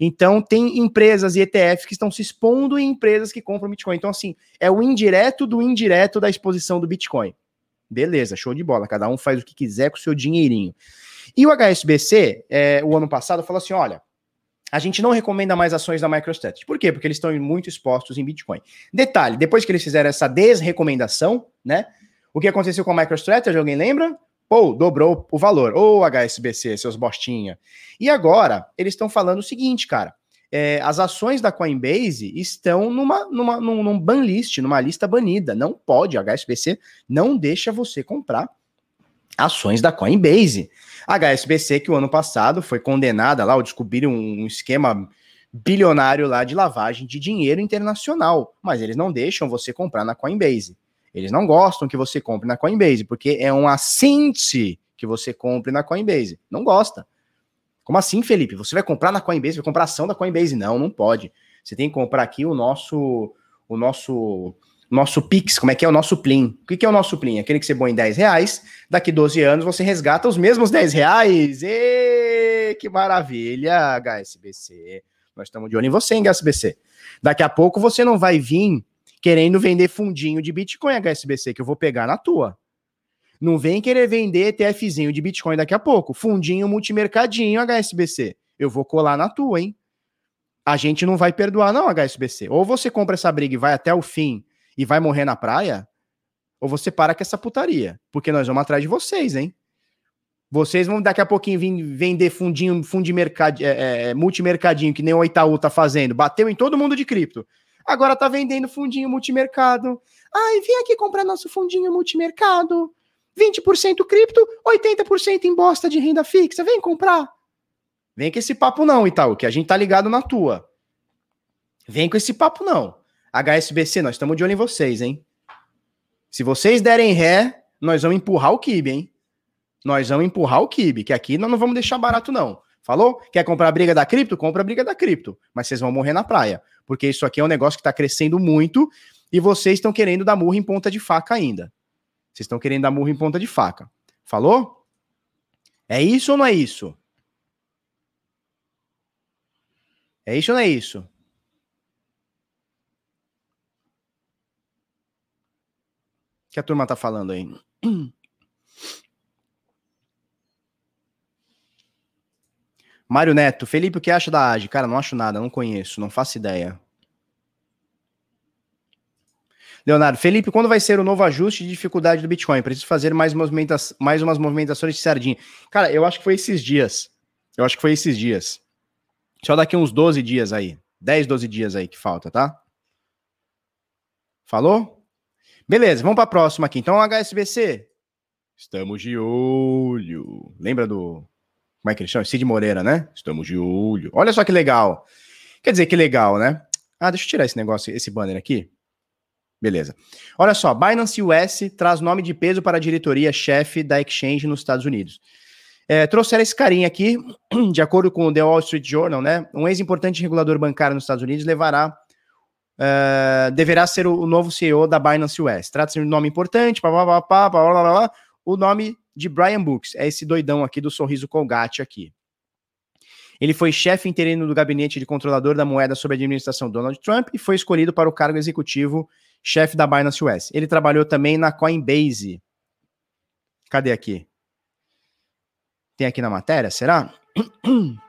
Então, tem empresas e ETFs que estão se expondo em empresas que compram Bitcoin. Então, assim, é o indireto do indireto da exposição do Bitcoin. Beleza, show de bola. Cada um faz o que quiser com o seu dinheirinho. E o HSBC, é, o ano passado, falou assim: olha, a gente não recomenda mais ações da MicroStrategy. Por quê? Porque eles estão muito expostos em Bitcoin. Detalhe: depois que eles fizeram essa desrecomendação, né? O que aconteceu com a MicroStrategy? Alguém lembra? Pô, dobrou o valor. Ô, HSBC, seus bostinha. E agora, eles estão falando o seguinte, cara. É, as ações da Coinbase estão numa, numa, num, num ban list, numa lista banida. Não pode, HSBC não deixa você comprar ações da Coinbase. A HSBC, que o ano passado foi condenada lá, ou descobriram um esquema bilionário lá de lavagem de dinheiro internacional, mas eles não deixam você comprar na Coinbase. Eles não gostam que você compre na Coinbase, porque é um assinte que você compre na Coinbase. Não gosta. Como assim, Felipe? Você vai comprar na Coinbase, vai comprar ação da Coinbase? Não, não pode. Você tem que comprar aqui o nosso o nosso nosso Pix, como é que é o nosso Plim? O que é o nosso Plim? Aquele que você põe 10 reais, daqui 12 anos você resgata os mesmos 10 reais. E que maravilha, HSBC. Nós estamos de olho em você, hein, HSBC. Daqui a pouco você não vai vir querendo vender fundinho de Bitcoin, HSBC, que eu vou pegar na tua. Não vem querer vender ETFzinho de Bitcoin daqui a pouco. Fundinho multimercadinho, HSBC. Eu vou colar na tua, hein? A gente não vai perdoar, não, HSBC. Ou você compra essa briga e vai até o fim e vai morrer na praia, ou você para com essa putaria. Porque nós vamos atrás de vocês, hein? Vocês vão daqui a pouquinho vir vender fundinho, fundo mercad, é, é, multimercadinho, que nem o Itaú tá fazendo. Bateu em todo mundo de cripto. Agora tá vendendo fundinho multimercado. Ai, vem aqui comprar nosso fundinho multimercado. 20% cripto, 80% em bosta de renda fixa. Vem comprar. Vem com esse papo não, Itaú, que a gente tá ligado na tua. Vem com esse papo não. HSBC, nós estamos de olho em vocês, hein? Se vocês derem ré, nós vamos empurrar o kibe, hein? nós vamos empurrar o Kibe, que aqui nós não vamos deixar barato, não. Falou? Quer comprar a briga da cripto? Compra a briga da cripto. Mas vocês vão morrer na praia. Porque isso aqui é um negócio que está crescendo muito e vocês estão querendo dar murro em ponta de faca ainda. Vocês estão querendo dar murro em ponta de faca. Falou? É isso ou não é isso? É isso ou não é isso? Que a turma tá falando aí? <clears throat> Mário Neto, Felipe, o que acha da AGE? Cara, não acho nada, não conheço, não faço ideia. Leonardo, Felipe, quando vai ser o novo ajuste de dificuldade do Bitcoin? Preciso fazer mais, movimenta mais umas movimentações de sardinha. Cara, eu acho que foi esses dias. Eu acho que foi esses dias. Só daqui uns 12 dias aí. 10, 12 dias aí que falta, tá? Falou? Beleza, vamos para a próxima aqui. Então, HSBC. Estamos de olho. Lembra do como é que ele chama? Cid Moreira, né? Estamos de olho. Olha só que legal. Quer dizer, que legal, né? Ah, deixa eu tirar esse negócio, esse banner aqui. Beleza. Olha só, Binance US traz nome de peso para a diretoria-chefe da exchange nos Estados Unidos. É, trouxeram esse carinha aqui, <clears throat> de acordo com o The Wall Street Journal, né? Um ex-importante regulador bancário nos Estados Unidos levará. Uh, deverá ser o, novo CEO da Binance US. Trata-se de um nome importante, pá, pá, pá, pá, pá, pá, pá, o nome de Brian Books, é esse doidão aqui do sorriso Colgate aqui. Ele foi chefe interino do gabinete de controlador da moeda sob a administração Donald Trump e foi escolhido para o cargo executivo chefe da Binance US. Ele trabalhou também na Coinbase. Cadê aqui? Tem aqui na matéria, será? <clears throat>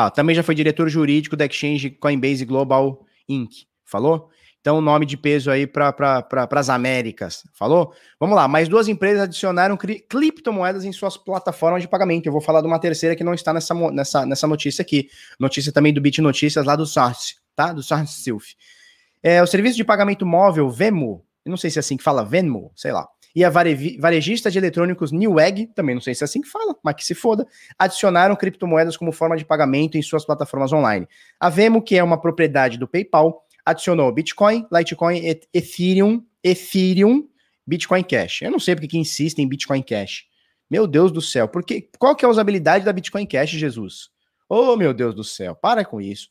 Ah, também já foi diretor jurídico da exchange Coinbase Global Inc. Falou? Então, nome de peso aí para pra, as Américas. Falou? Vamos lá. Mais duas empresas adicionaram cri criptomoedas em suas plataformas de pagamento. Eu vou falar de uma terceira que não está nessa, nessa, nessa notícia aqui. Notícia também do Bit Notícias lá do SARS, tá? Do SARS Silf. É, o serviço de pagamento móvel Venmo, eu não sei se é assim que fala Venmo, sei lá. E a varejista de eletrônicos Newegg, também não sei se é assim que fala, mas que se foda, adicionaram criptomoedas como forma de pagamento em suas plataformas online. A Venmo, que é uma propriedade do PayPal, adicionou Bitcoin, Litecoin, Ethereum, Ethereum, Bitcoin Cash. Eu não sei porque que insistem em Bitcoin Cash. Meu Deus do céu, porque qual que é a usabilidade da Bitcoin Cash, Jesus? Oh, meu Deus do céu, para com isso.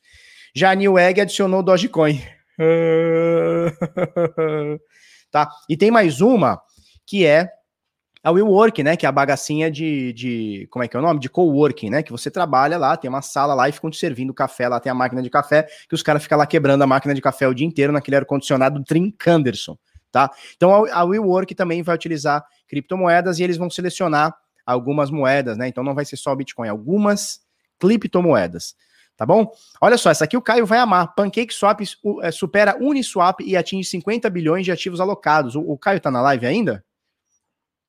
Já a Newegg adicionou Dogecoin. <laughs> tá? E tem mais uma que é a WeWork, né? Que é a bagacinha de, de. Como é que é o nome? De coworking, né? Que você trabalha lá, tem uma sala lá e ficam te servindo café. Lá tem a máquina de café, que os caras ficam lá quebrando a máquina de café o dia inteiro naquele ar-condicionado Trincanderson, tá? Então a, WeWork também vai utilizar criptomoedas e eles vão selecionar algumas moedas, né? Então não vai ser só Bitcoin, algumas criptomoedas. Tá bom? Olha só, essa aqui o Caio vai amar. PancakeSwap é, supera Uniswap e atinge 50 bilhões de ativos alocados. O, o Caio tá na live ainda?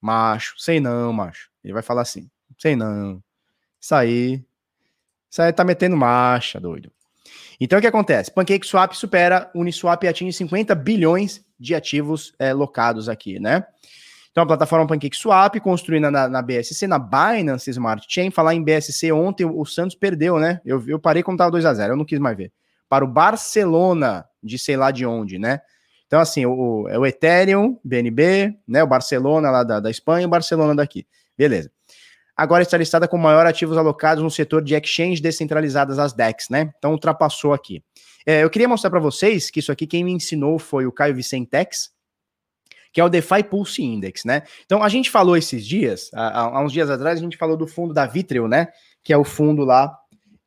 Macho, sei não, macho. Ele vai falar assim: sei não. Isso aí. Isso aí tá metendo marcha, doido. Então o que acontece? PancakeSwap supera Uniswap e atinge 50 bilhões de ativos é, locados aqui, né? Então a plataforma PancakeSwap, construída na, na, BSC, na Binance Smart Chain, falar em BSC ontem, o, Santos perdeu, né? Eu, eu parei quando tava 2 a 0 eu não quis mais ver. Para o Barcelona, de sei lá de onde, né? Então, assim, o, o, é o Ethereum, BNB, né? O Barcelona lá da, da Espanha e o Barcelona daqui. Beleza. Agora está listada como maior ativos alocados no setor de exchange descentralizadas, as DEX, né? Então ultrapassou aqui. É, eu queria mostrar para vocês que isso aqui quem me ensinou foi o Caio Vicentex, que é o DeFi Pulse Index, né? Então a gente falou esses dias, há, há uns dias atrás, a gente falou do fundo da Vitreo, né? Que é o fundo lá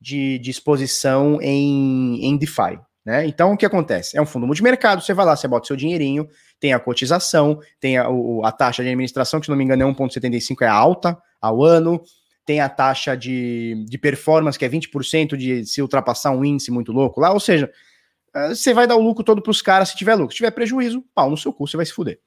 de, de exposição em, em DeFi. Né? Então, o que acontece? É um fundo multimercado, você vai lá, você bota seu dinheirinho, tem a cotização, tem a, o, a taxa de administração, que se não me engano é 1,75, é alta ao ano, tem a taxa de, de performance, que é 20% de se ultrapassar um índice muito louco lá, ou seja, você vai dar o lucro todo para os caras se tiver lucro. Se tiver prejuízo, pau no seu cu, você vai se fuder.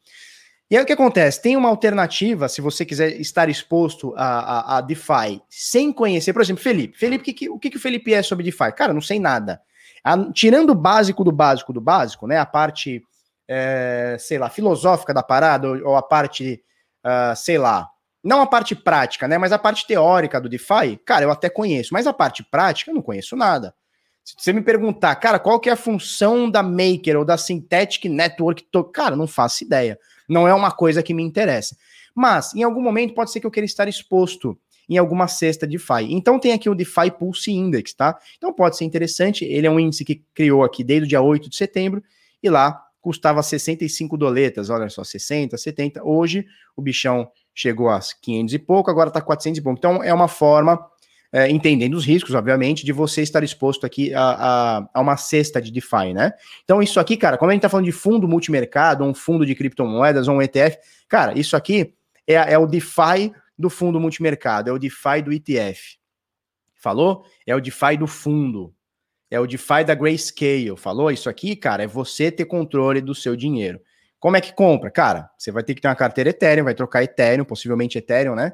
E aí o que acontece? Tem uma alternativa, se você quiser estar exposto a, a, a DeFi sem conhecer, por exemplo, Felipe. Felipe, que, que, o que, que o Felipe é sobre DeFi? Cara, não sei nada. A, tirando o básico do básico do básico, né? A parte, é, sei lá, filosófica da parada, ou, ou a parte, uh, sei lá, não a parte prática, né? Mas a parte teórica do DeFi, cara, eu até conheço, mas a parte prática eu não conheço nada. Se você me perguntar, cara, qual que é a função da Maker ou da Synthetic Network, cara, não faço ideia. Não é uma coisa que me interessa. Mas, em algum momento, pode ser que eu queira estar exposto em alguma cesta DeFi. Então tem aqui o DeFi Pulse Index, tá? Então pode ser interessante, ele é um índice que criou aqui desde o dia 8 de setembro, e lá custava 65 doletas, olha só, 60, 70. Hoje o bichão chegou a 500 e pouco, agora tá 400 e pouco. Então é uma forma, é, entendendo os riscos, obviamente, de você estar exposto aqui a, a, a, uma cesta de DeFi, né? Então isso aqui, cara, quando a gente tá falando de fundo multimercado, um fundo de criptomoedas, um ETF, cara, isso aqui é, é o DeFi do fundo multimercado, é o DeFi do ETF. Falou? É o DeFi do fundo. É o DeFi da Grayscale. Falou? Isso aqui, cara, é você ter controle do seu dinheiro. Como é que compra? Cara, você vai ter que ter uma carteira Ethereum, vai trocar Ethereum, possivelmente Ethereum, né?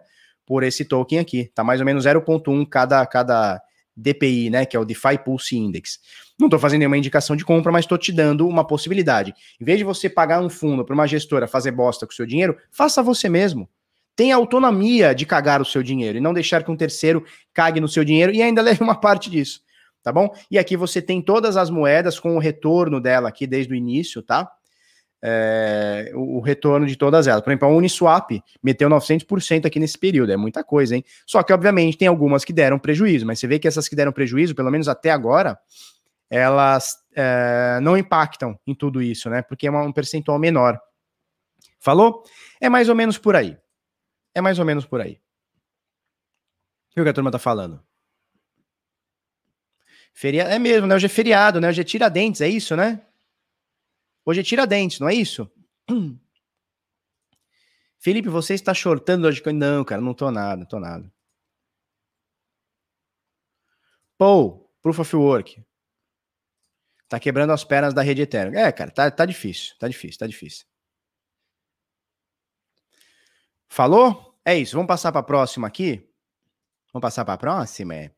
Por esse token aqui. Tá mais ou menos 0.1 cada, cada DPI, né? Que é o DeFi Pulse Index. Não estou fazendo nenhuma indicação de compra, mas estou te dando uma possibilidade. Em vez de você pagar um fundo para uma gestora fazer bosta com o seu dinheiro, faça você mesmo tem autonomia de cagar o seu dinheiro e não deixar que um terceiro cague no seu dinheiro e ainda <laughs> leve uma parte disso, tá bom? E aqui você tem todas as moedas com o retorno dela aqui desde o início, tá? É, o, retorno de todas elas. Por exemplo, a Uniswap meteu 900% aqui nesse período, é muita coisa, hein? Só que, obviamente, tem algumas que deram prejuízo, mas você vê que essas que deram prejuízo, pelo menos até agora, elas é, não impactam em tudo isso, né? Porque é um percentual menor. Falou? É mais ou menos por aí. É mais ou menos por aí. O que a turma tá falando? Feriado, é mesmo, né? Hoje é feriado, né? Hoje é Tiradentes, é isso, né? Hoje é Tiradentes, não é isso? <clears throat> Felipe, você está shortando hoje? Não, cara, não tô nada, não tô nada. Paul, Proof of Work. Tá quebrando as pernas da rede Ethereum. É, cara, tá, tá difícil, tá difícil, tá difícil. Falou? É isso. Vamos passar para a próxima aqui? Vamos passar para a próxima? É.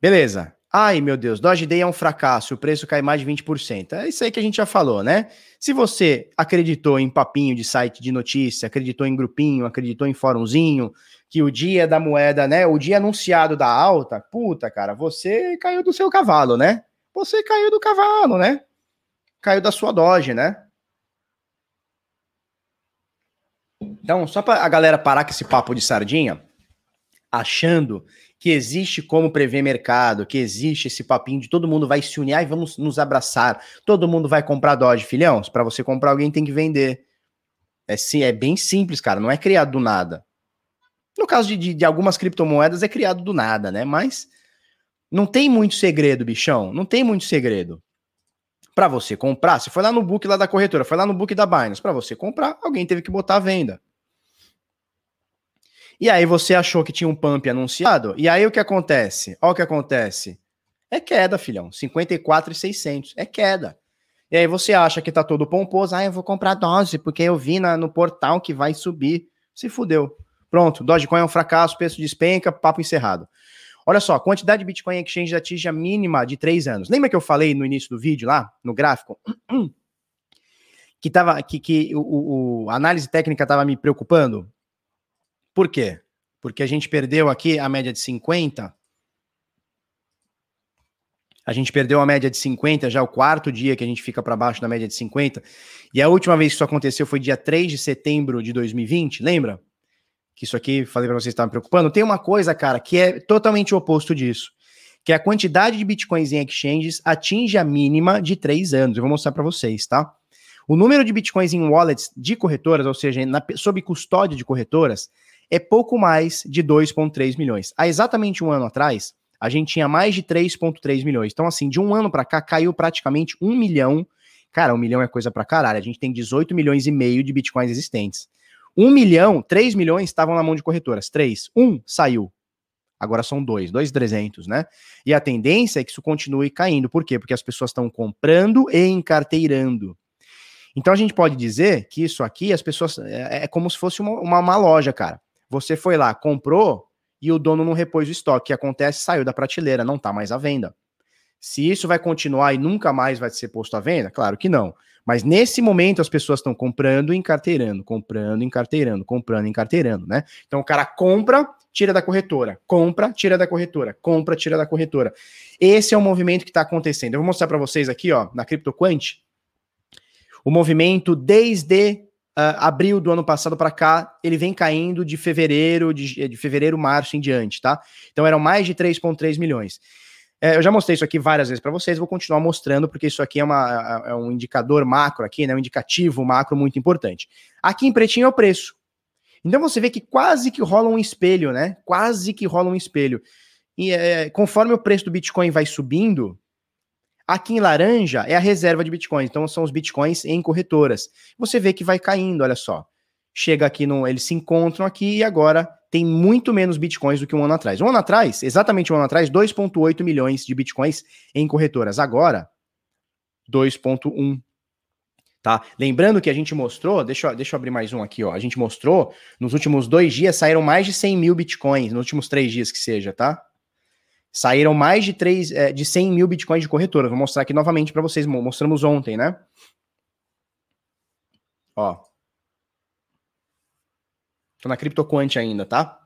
Beleza. Ai, meu Deus, Doge Day é um fracasso, o preço cai mais de 20%. É isso aí que a gente já falou, né? Se você acreditou em papinho de site de notícia, acreditou em grupinho, acreditou em fórumzinho, que o dia da moeda, né, o dia anunciado da alta, puta, cara, você caiu do seu cavalo, né? Você caiu do cavalo, né? Caiu da sua Doge, né? Então, só para a galera parar com esse papo de sardinha, achando que existe como prever mercado, que existe esse papinho de todo mundo vai se unir e vamos nos abraçar, todo mundo vai comprar Doge, filhão. Para você comprar, alguém tem que vender. É, sim, é bem simples, cara, não é criado do nada. No caso de, de, de algumas criptomoedas, é criado do nada, né? Mas não tem muito segredo, bichão, não tem muito segredo para você comprar, se foi lá no book lá da corretora, foi lá no book da Binance, para você comprar, alguém teve que botar a venda. E aí você achou que tinha um pump anunciado, e aí o que acontece? Olha o que acontece. É queda, filhão, 54,600, é queda. E aí você acha que tá todo pomposo, ah, eu vou comprar dose, porque eu vi na, no portal que vai subir. Se fudeu. Pronto, Dogecoin é um fracasso, preço despenca, papo encerrado. Olha só, quantidade de Bitcoin Exchange atinge a mínima de três anos. Lembra que eu falei no início do vídeo lá, no gráfico? <clears throat> Que, tava, que, que o, o a análise técnica estava me preocupando? Por quê? Porque a gente perdeu aqui a média de 50 a gente perdeu a média de 50, já é o quarto dia que a gente fica para baixo da média de 50. E a última vez que isso aconteceu foi dia 3 de setembro de 2020, lembra? Que isso aqui, falei para vocês, estava me preocupando. Tem uma coisa, cara, que é totalmente o oposto disso. Que é a quantidade de bitcoins em exchanges atinge a mínima de três anos. Eu vou mostrar para vocês, tá? O número de bitcoins em wallets de corretoras, ou seja, na, sob custódia de corretoras, é pouco mais de 2,3 milhões. Há exatamente um ano atrás, a gente tinha mais de 3,3 milhões. Então, assim, de um ano para cá, caiu praticamente um milhão. Cara, um milhão é coisa para caralho. A gente tem 18 milhões e meio de bitcoins existentes. Um milhão, 3 milhões estavam na mão de corretoras. Três. Um saiu. Agora são dois, dois trezentos, né? E a tendência é que isso continue caindo. Por quê? Porque as pessoas estão comprando e encarteirando. Então a gente pode dizer que isso aqui, as pessoas. É, é como se fosse uma, uma, uma loja, cara. Você foi lá, comprou, e o dono não repôs o estoque. O que acontece? Saiu da prateleira, não está mais à venda. Se isso vai continuar e nunca mais vai ser posto à venda, claro que não. Mas nesse momento as pessoas estão comprando e encarteirando, comprando, encarteirando, comprando, encarteirando, né? Então o cara compra, tira da corretora, compra, tira da corretora, compra, tira da corretora. Esse é o movimento que está acontecendo. Eu vou mostrar para vocês aqui, ó, na CryptoQuant, o movimento desde uh, abril do ano passado para cá, ele vem caindo de fevereiro, de, de fevereiro, março em diante, tá? Então eram mais de 3,3 milhões. É, eu já mostrei isso aqui várias vezes para vocês, vou continuar mostrando, porque isso aqui é, uma, é, um indicador macro aqui, né? Um indicativo macro muito importante. Aqui em pretinho é o preço. Então você vê que quase que rola um espelho, né? Quase que rola um espelho. E é, conforme o preço do Bitcoin vai subindo, Aqui em laranja é a reserva de bitcoins, então são os bitcoins em corretoras. Você vê que vai caindo, olha só. Chega aqui no. Eles se encontram aqui e agora tem muito menos bitcoins do que um ano atrás. Um ano atrás, exatamente um ano atrás, 2,8 milhões de bitcoins em corretoras. Agora, 2,1. Tá? Lembrando que a gente mostrou, deixa, deixa eu abrir mais um aqui, ó. A gente mostrou, nos últimos dois dias saíram mais de 100 mil bitcoins, nos últimos três dias que seja, tá? Saíram mais de, 3, é, de 100 mil bitcoins de corretora. Vou mostrar aqui novamente para vocês. Mostramos ontem, né? Ó. Tô na CryptoQuant ainda, tá?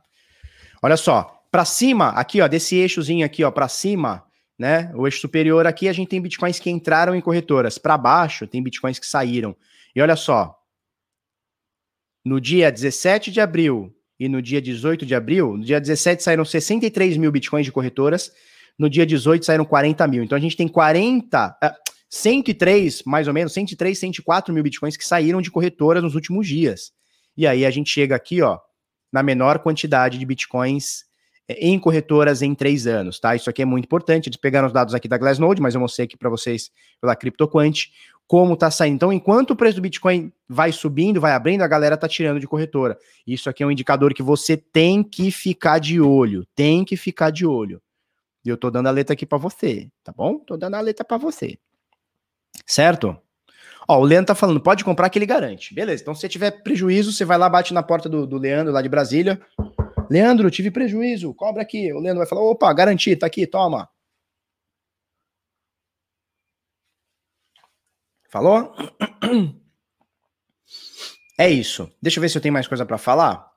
Olha só. Para cima, aqui, ó, desse eixozinho aqui, ó, para cima, né? O eixo superior aqui, a gente tem bitcoins que entraram em corretoras. Para baixo, tem bitcoins que saíram. E olha só. No dia 17 de abril e no dia 18 de abril, no dia 17 saíram 63 mil bitcoins de corretoras, no dia 18 saíram 40 mil. Então a gente tem 40, uh, 103, mais ou menos, 103, 104 mil bitcoins que saíram de corretoras nos últimos dias. E aí a gente chega aqui, ó, na menor quantidade de bitcoins eh, em corretoras em três anos, tá? Isso aqui é muito importante. Eles pegaram os dados aqui da Glassnode, mas eu mostrei aqui para vocês pela CryptoQuant como tá saindo. Então, enquanto o preço do Bitcoin vai subindo, vai abrindo, a galera tá tirando de corretora. Isso aqui é um indicador que você tem que ficar de olho, tem que ficar de olho. E eu tô dando a letra aqui para você, tá bom? Tô dando a letra para você. Certo? Ó, o Leandro tá falando, pode comprar que ele garante. Beleza, então se você tiver prejuízo, você vai lá, bate na porta do, do Leandro, lá de Brasília. Leandro, tive prejuízo, cobra aqui. O Leandro vai falar, opa, garanti, tá aqui, toma. Falou? É isso. Deixa eu ver se eu tenho mais coisa para falar.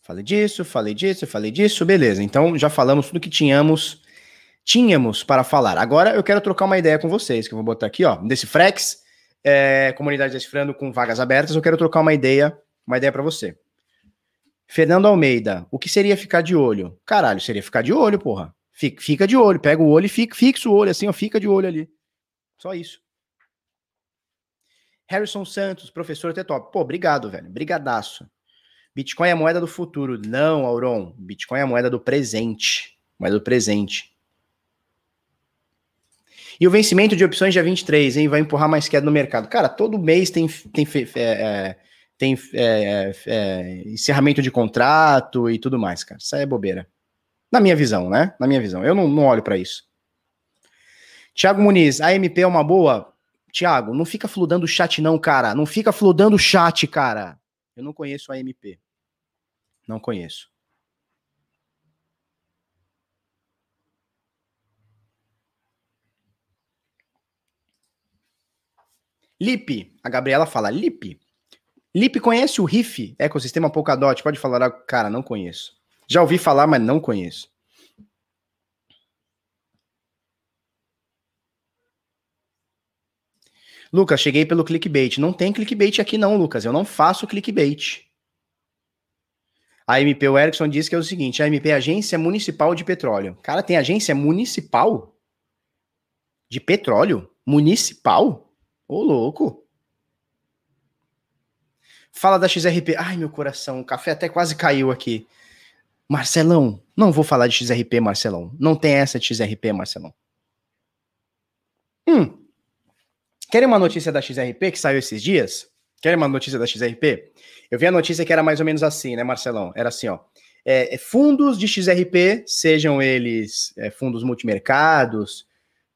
Falei disso, falei disso, falei disso, beleza. Então já falamos tudo que tínhamos tínhamos para falar. Agora eu quero trocar uma ideia com vocês, que eu vou botar aqui, ó, desse Frex, é, comunidade decifrando com vagas abertas. Eu quero trocar uma ideia, uma ideia para você. Fernando Almeida, o que seria ficar de olho? Caralho, seria ficar de olho, porra. Fica, fica de olho, pega o olho e fica, fixa o olho assim, ó, fica de olho ali. Só isso. Harrison Santos, professor até top. Pô, obrigado, velho. Brigadaço. Bitcoin é a moeda do futuro. Não, Auron. Bitcoin é a moeda do presente. Moeda do presente. E o vencimento de opções dia 23, hein? Vai empurrar mais queda no mercado. Cara, todo mês tem, tem, é, é, tem é, é, encerramento de contrato e tudo mais, cara. Isso aí é bobeira. Na minha visão, né? Na minha visão. Eu não, não olho para isso. Tiago Muniz, a MP é uma boa? Tiago, não fica fludando o chat não, cara. Não fica fludando o chat, cara. Eu não conheço a MP. Não conheço. Lip, a Gabriela fala, Lip. Lip conhece o RIF, ecossistema Polkadot? Pode falar, cara, não conheço. Já ouvi falar, mas não conheço. Lucas, cheguei pelo clickbait. Não tem clickbait aqui não, Lucas. Eu não faço clickbait. A MP, o Erickson diz que é o seguinte: a MP é Agência Municipal de Petróleo. Cara, tem agência municipal de petróleo? Municipal? Ô, louco. Fala da XRP. Ai, meu coração, o café até quase caiu aqui. Marcelão, não vou falar de XRP, Marcelão. Não tem essa de XRP, Marcelão. Hum. Querem uma notícia da XRP que saiu esses dias? Querem uma notícia da XRP? Eu vi a notícia que era mais ou menos assim, né, Marcelão? Era assim, ó. É, é fundos de XRP, sejam eles é, fundos multimercados,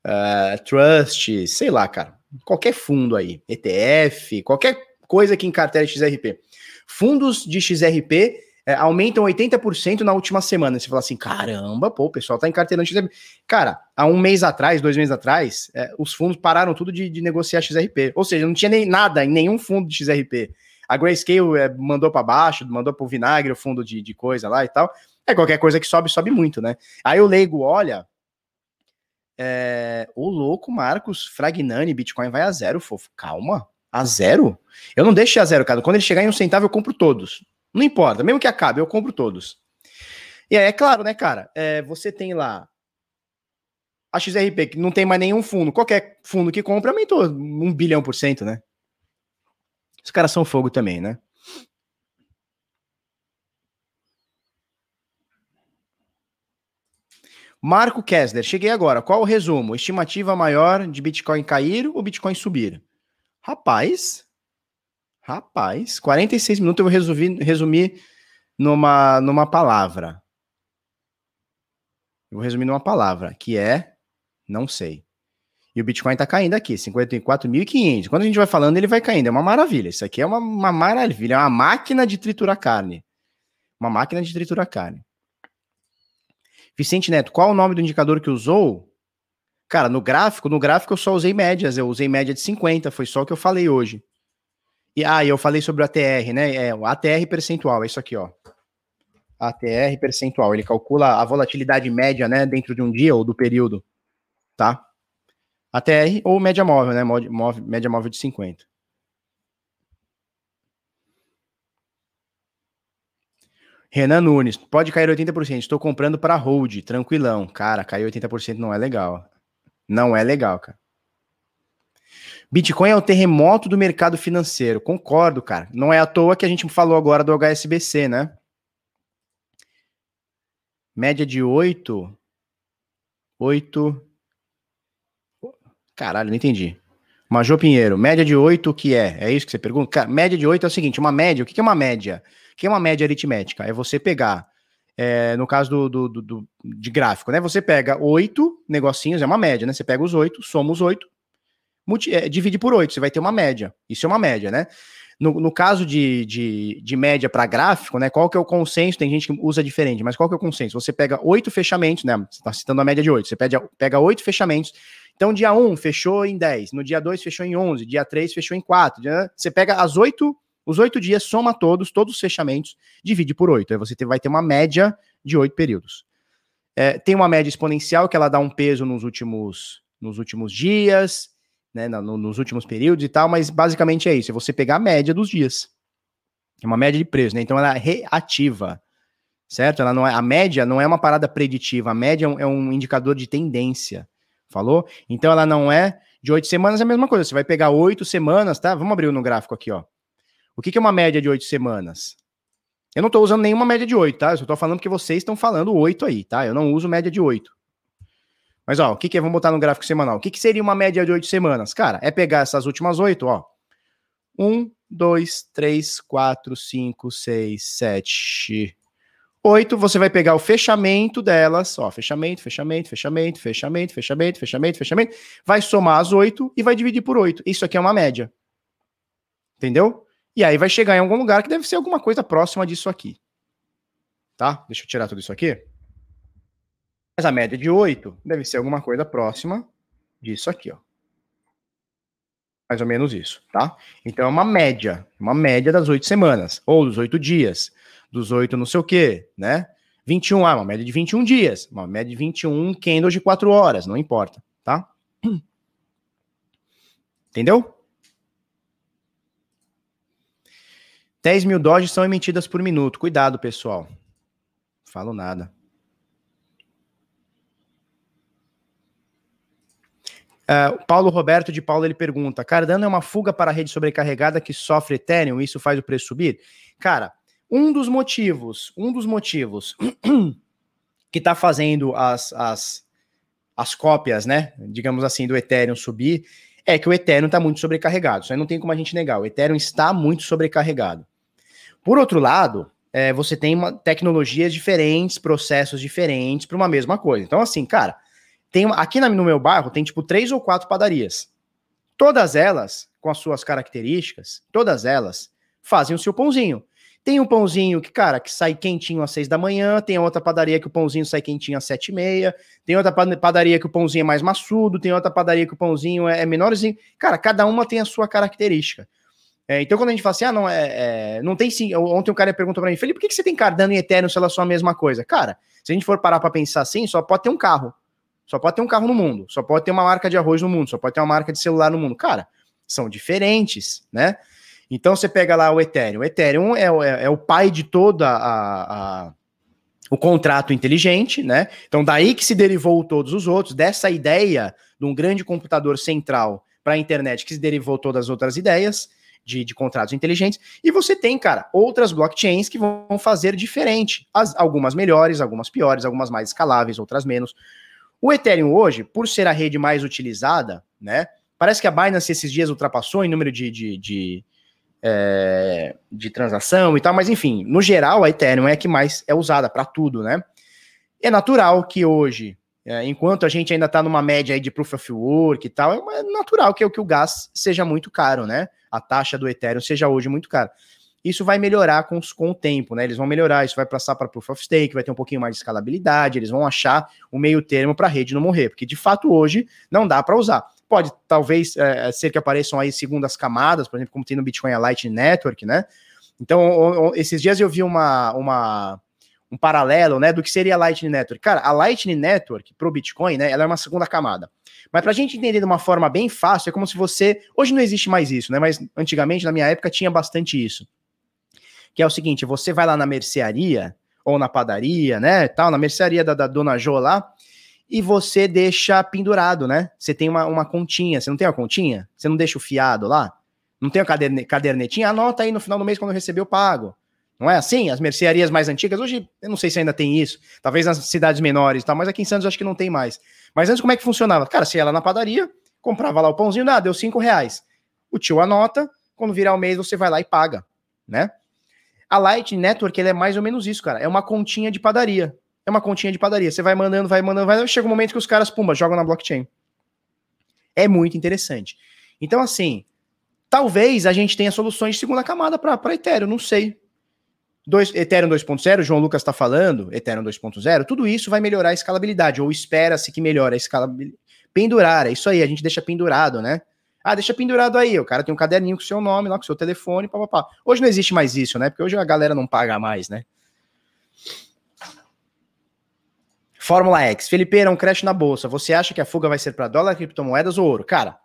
uh, trust, sei lá, cara. Qualquer fundo aí, ETF, qualquer coisa que encartele XRP. Fundos de XRP é, aumentam 80% na última semana. Você fala assim, caramba, pô, o pessoal tá encarteirando XRP. Cara, há um mês atrás, dois meses atrás, é, os fundos pararam tudo de, de, negociar XRP. Ou seja, não tinha nem nada em nenhum fundo de XRP. A Grayscale é, mandou para baixo, mandou para o vinagre o fundo de, de coisa lá e tal. É qualquer coisa que sobe, sobe muito, né? Aí o leigo olha. É, o louco, Marcos, Fragnani, Bitcoin vai a zero, fofo. Calma, a zero? Eu não deixo a zero, cara. Quando ele chegar em um centavo, eu compro todos. Não importa, mesmo que acabe, eu compro todos. E aí, é claro, né, cara? É, você tem lá a XRP, que não tem mais nenhum fundo. Qualquer fundo que compra aumentou um bilhão por cento, né? Os caras são fogo também, né? Marco Kessler, cheguei agora. Qual o resumo? Estimativa maior de Bitcoin cair ou Bitcoin subir? Rapaz, rapaz, 46 minutos eu resumir, resumir numa, numa palavra. Eu vou resumir numa palavra, que é não sei. E o Bitcoin está caindo aqui, 54.500. Quando a gente vai falando, ele vai caindo. É uma maravilha. Isso aqui é uma, uma maravilha. É uma máquina de triturar carne. Uma máquina de triturar carne. Vicente Neto, qual o nome do indicador que usou? Cara, no gráfico, no gráfico eu só usei médias. Eu usei média de 50. Foi só o que eu falei hoje. E ah, eu falei sobre o ATR, né? É o ATR percentual. É isso aqui, ó. ATR percentual. Ele calcula a volatilidade média, né? Dentro de um dia ou do período. Tá? ATR ou média móvel, né? Média móvel de 50. Renan Nunes, pode cair 80%. Estou comprando para hold, tranquilão. Cara, cair 80% não é legal. Não é legal, cara. Bitcoin é o terremoto do mercado financeiro. Concordo, cara. Não é à toa que a gente falou agora do HSBC, né? Média de 8. 8. Caralho, não entendi. Major Pinheiro, média de 8, o que é? É isso que você pergunta? média de 8 é o seguinte: uma média, o que é uma média? O que é uma média aritmética? É você pegar, é, no caso do, do, do, do, de gráfico, né? Você pega oito negocinhos, é uma média, né? Você pega os oito, soma os oito, é, divide por oito, você vai ter uma média. Isso é uma média, né? No, no caso de, de, de média para gráfico, né? Qual que é o consenso? Tem gente que usa diferente, mas qual que é o consenso? Você pega oito fechamentos, né? Você está citando a média de oito. Você pega oito fechamentos então, dia 1 fechou em 10, no dia 2 fechou em 11, dia 3 fechou em 4. Dia... Você pega as oito, os oito dias, soma todos, todos os fechamentos, divide por 8. Aí você vai ter uma média de oito períodos. É, tem uma média exponencial que ela dá um peso nos últimos, nos últimos dias, né, no, nos últimos períodos e tal, mas basicamente é isso, é você pegar a média dos dias. É uma média de preço, né? Então ela é reativa, certo? Ela não é, a média não é uma parada preditiva, a média é um, é indicador de tendência. Falou? Então ela não é de oito semanas, é a mesma coisa. Você vai pegar oito semanas, tá? Vamos abrir no gráfico aqui, ó. O que, que é uma média de oito semanas? Eu não estou usando nenhuma média de oito, tá? Eu só estou falando que vocês estão falando oito aí, tá? Eu não uso média de oito. Mas, ó, o que, que é? Vamos botar no gráfico semanal. O que, que seria uma média de oito semanas? Cara, é pegar essas últimas oito, ó. Um, dois, três, quatro, cinco, seis, sete, 8, você vai pegar o fechamento delas, ó, fechamento, fechamento, fechamento, fechamento, fechamento, fechamento, fechamento, vai somar as 8 e vai dividir por 8. Isso aqui é uma média. Entendeu? E aí vai chegar em algum lugar que deve ser alguma coisa próxima disso aqui. Tá? Deixa eu tirar tudo isso aqui. Mas a média de 8 deve ser alguma coisa próxima disso aqui, ó. Mais ou menos isso, tá? Então é uma média, uma média das oito semanas, ou dos oito dias, dos oito não sei o quê, né? 21, ah, uma média de 21 dias, uma média de 21 candles de 4 horas, não importa, tá? Entendeu? 10 mil doses são emitidas por minuto. Cuidado, pessoal. Falo nada. Uh, Paulo Roberto de Paulo ele pergunta: Cardano é uma fuga para a rede sobrecarregada que sofre Ethereum, isso faz o preço subir? Cara, um dos motivos, um dos motivos <clears throat> que está fazendo as, as, as cópias, né, digamos assim, do Ethereum subir, é que o Ethereum está muito sobrecarregado. Isso aí não tem como a gente negar. O Ethereum está muito sobrecarregado. Por outro lado, é, você tem uma, tecnologias diferentes, processos diferentes para uma mesma coisa. Então, assim, cara, tem aqui no meu bairro tem tipo três ou quatro padarias. Todas elas, com as suas características, todas elas fazem o seu pãozinho. Tem um pãozinho que, cara, que sai quentinho às seis da manhã, tem outra padaria que o pãozinho sai quentinho às sete e meia, tem outra padaria que o pãozinho é mais maçudo, tem outra padaria que o pãozinho é, é menorzinho. Cara, cada uma tem a sua característica. É, então, quando a gente fala assim, ah, não, é, é não tem sim. Ontem um cara perguntou para mim, Felipe, por que, que você tem Cardano e Ethereum se elas são a mesma coisa? Cara, se a gente for parar para pensar assim, só pode ter um carro. Só pode ter um carro no mundo, só pode ter uma marca de arroz no mundo, só pode ter uma marca de celular no mundo. Cara, são diferentes, né? Então você pega lá o Ethereum. O Ethereum é, é, é o pai de toda a, a, o contrato inteligente, né? Então daí que se derivou todos os outros, dessa ideia de um grande computador central para a internet que se derivou todas as outras ideias de, de, contratos inteligentes. E você tem, cara, outras blockchains que vão fazer diferente. As, algumas melhores, algumas piores, algumas mais escaláveis, outras menos. O Ethereum hoje, por ser a rede mais utilizada, né? Parece que a Binance esses dias ultrapassou em número de, de, de, é, de transação e tal, mas enfim, no geral, a Ethereum é a que mais é usada para tudo, né? É natural que hoje, é, enquanto a gente ainda está numa média aí de proof of work e tal, é natural que, que o gás seja muito caro, né? A taxa do Ethereum seja hoje muito cara. Isso vai melhorar com, com o tempo, né? Eles vão melhorar, isso vai passar para Proof of Stake, vai ter um pouquinho mais de escalabilidade, eles vão achar o meio termo para a rede não morrer, porque de fato hoje não dá para usar. Pode talvez é, ser que apareçam aí segundas camadas, por exemplo, como tem no Bitcoin a Lightning Network, né? Então, esses dias eu vi uma, uma, um paralelo, né, do que seria a Lightning Network. Cara, a Lightning Network pro Bitcoin, né, ela é uma segunda camada. Mas para a gente entender de uma forma bem fácil, é como se você. Hoje não existe mais isso, né? Mas antigamente, na minha época, tinha bastante isso que é o seguinte: você vai lá na mercearia ou na padaria, né, tal, na mercearia da, da Dona Jo lá, e você deixa pendurado, né? Você tem uma, uma continha, você não tem uma continha? Você não deixa o fiado lá? Não tem a caderne, cadernetinha? Anota aí no final do mês quando receber eu pago. Não é assim? As mercearias mais antigas, hoje eu não sei se ainda tem isso, talvez nas cidades menores e tal, mas aqui em Santos acho que não tem mais. Mas antes como é que funcionava? Cara, você ia lá na padaria, comprava lá o pãozinho, dá, deu cinco reais. O tio anota, quando virar o mês você vai lá e paga, né? A Light Network ele é mais ou menos isso, cara. É uma continha de padaria. É uma continha de padaria. Você vai mandando, vai mandando, vai. Chega um momento que os caras, pumba, jogam na blockchain. É muito interessante. Então, assim, talvez a gente tenha soluções de segunda camada para Ethereum, não sei. Dois, Ethereum 2.0, João Lucas está falando, Ethereum 2.0, tudo isso vai melhorar a escalabilidade, ou espera-se que melhore a escalabilidade. Pendurar, é isso aí, a gente deixa pendurado, né? Ah, deixa pendurado aí. O cara tem um caderninho com seu nome lá, com seu telefone, papapá. Hoje não existe mais isso, né? Porque hoje a galera não paga mais, né? Fórmula X. Felipe, era um crash na bolsa. Você acha que a fuga vai ser para dólar, criptomoedas ou ouro? Cara,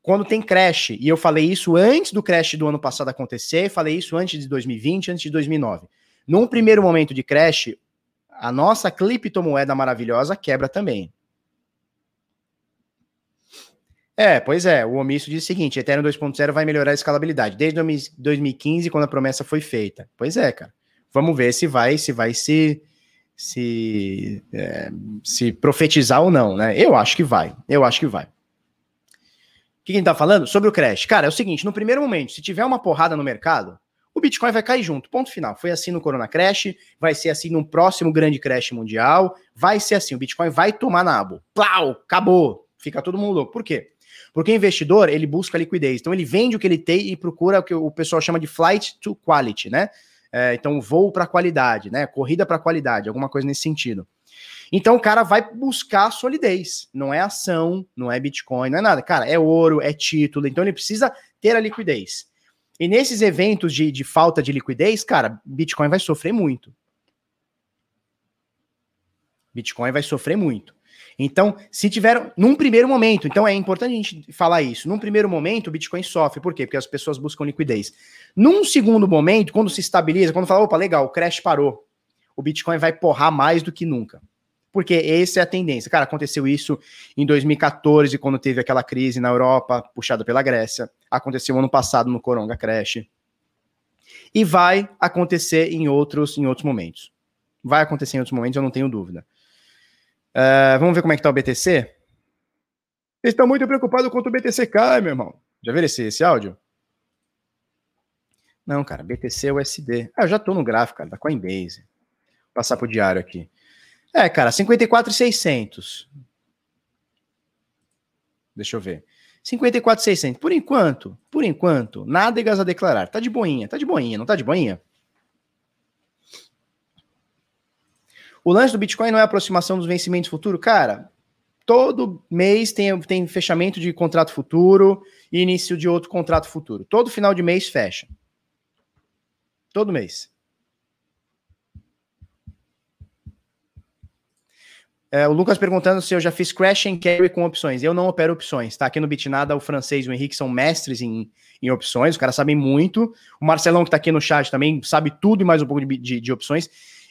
quando tem crash, e eu falei isso antes do crash do ano passado acontecer, falei isso antes de 2020, antes de 2009. Num primeiro momento de crash, a nossa criptomoeda maravilhosa quebra também. É, pois é. O omisso diz o seguinte: Ethereum 2.0 vai melhorar a escalabilidade desde 2015, quando a promessa foi feita. Pois é, cara. Vamos ver se vai, se vai se se, é, se profetizar ou não, né? Eu acho que vai. Eu acho que vai. O que a gente tá falando? Sobre o crash. Cara, é o seguinte: no primeiro momento, se tiver uma porrada no mercado, o Bitcoin vai cair junto. Ponto final. Foi assim no Corona Crash, vai ser assim num próximo grande crash mundial, vai ser assim. O Bitcoin vai tomar nabo. Plau! Acabou. Fica todo mundo louco. Por quê? Porque o investidor, ele busca liquidez. Então, ele vende o que ele tem e procura o que o pessoal chama de flight to quality, né? É, então, voo para qualidade, né? Corrida para qualidade, alguma coisa nesse sentido. Então o cara vai buscar solidez. Não é ação, não é Bitcoin, não é nada. Cara, é ouro, é título. Então ele precisa ter a liquidez. E nesses eventos de, de falta de liquidez, cara, Bitcoin vai sofrer muito. Bitcoin vai sofrer muito. Então, se tiver num primeiro momento, então é importante a gente falar isso. Num primeiro momento, o Bitcoin sofre. Por quê? Porque as pessoas buscam liquidez. Num segundo momento, quando se estabiliza, quando fala, opa, legal, o crash parou, o Bitcoin vai porrar mais do que nunca. Porque essa é a tendência. Cara, aconteceu isso em 2014, quando teve aquela crise na Europa, puxada pela Grécia. Aconteceu ano passado no Coronga Crash. E vai acontecer em outros, em outros momentos. Vai acontecer em outros momentos, eu não tenho dúvida. Uh, vamos ver como é que tá o BTC? Eles estão muito preocupados quanto o BTC cai, meu irmão. Já viram esse, esse áudio? Não, cara, BTC USD. Ah, eu já tô no gráfico, cara, da Coinbase. Vou passar pro diário aqui. É, cara, 54,600. Deixa eu ver. 54,600. Por enquanto, por enquanto, nada a declarar. Tá de boinha, tá de boinha, não tá de boinha? O lance do Bitcoin não é aproximação dos vencimentos futuros? Cara, todo mês tem, tem fechamento de contrato futuro e início de outro contrato futuro. Todo final de mês fecha. Todo mês. É, o Lucas perguntando se eu já fiz crash and carry com opções. Eu não opero opções, tá? Aqui no Bitnada, o francês e o Henrique são mestres em, em opções, os caras sabem muito. O Marcelão, que tá aqui no chat, também sabe tudo e mais um pouco de, de, de opções.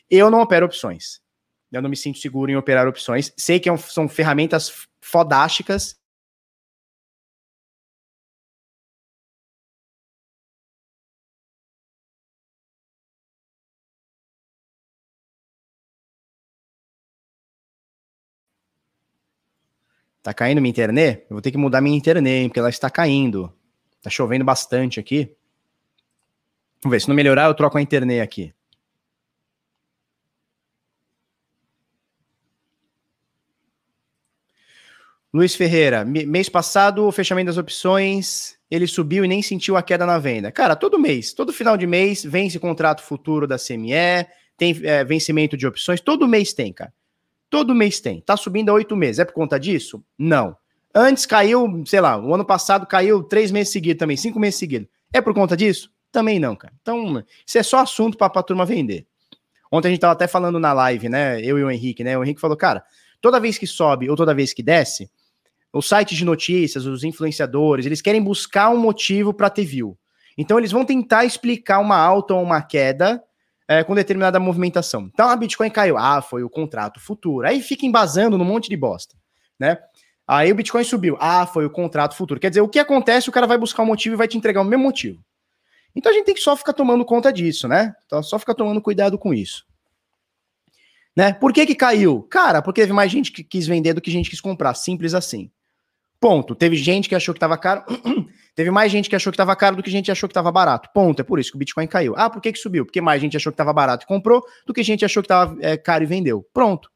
Eu não opero opções. Eu não me sinto seguro em operar opções. Sei que é são ferramentas fodásticas. Tá caindo minha internet? Eu vou ter que mudar minha internet, porque ela está caindo. Tá chovendo bastante aqui. Vamos ver, se não melhorar, eu troco a internet aqui. Luiz Ferreira, mês passado o fechamento das opções, ele subiu e nem sentiu a queda na venda. Cara, todo mês, todo final de mês vence contrato futuro da CME, tem é, vencimento de opções, todo mês tem, cara. Todo mês tem. Tá subindo há oito meses. É por conta disso? Não. Antes caiu, sei lá, o ano passado caiu três meses seguidos também, cinco meses seguidos. É por conta disso? Também não, cara. Então, isso é só assunto para a turma vender. Ontem a gente tava até falando na live, né? Eu e o Henrique, né? O Henrique falou, cara, toda vez que sobe ou toda vez que desce, os sites de notícias, os influenciadores, eles querem buscar um motivo para ter view. Então eles vão tentar explicar uma alta ou uma queda é, com determinada movimentação. Então a Bitcoin caiu, ah, foi o contrato futuro. Aí fica embasando num monte de bosta, né? Aí o Bitcoin subiu, ah, foi o contrato futuro. Quer dizer, o que acontece, o cara vai buscar um motivo e vai te entregar o mesmo motivo. Então a gente tem que só ficar tomando conta disso, né? Então, só ficar tomando cuidado com isso. Né? Por que que caiu? Cara, porque teve mais gente que quis vender do que gente quis comprar, simples assim. Ponto. Teve gente que achou que estava caro. <clears throat> Teve mais gente que achou que estava caro do que gente achou que estava barato. Ponto. É por isso que o Bitcoin caiu. Ah, por que, que subiu? Porque mais gente achou que estava barato e comprou do que gente achou que estava é, caro e vendeu. Pronto.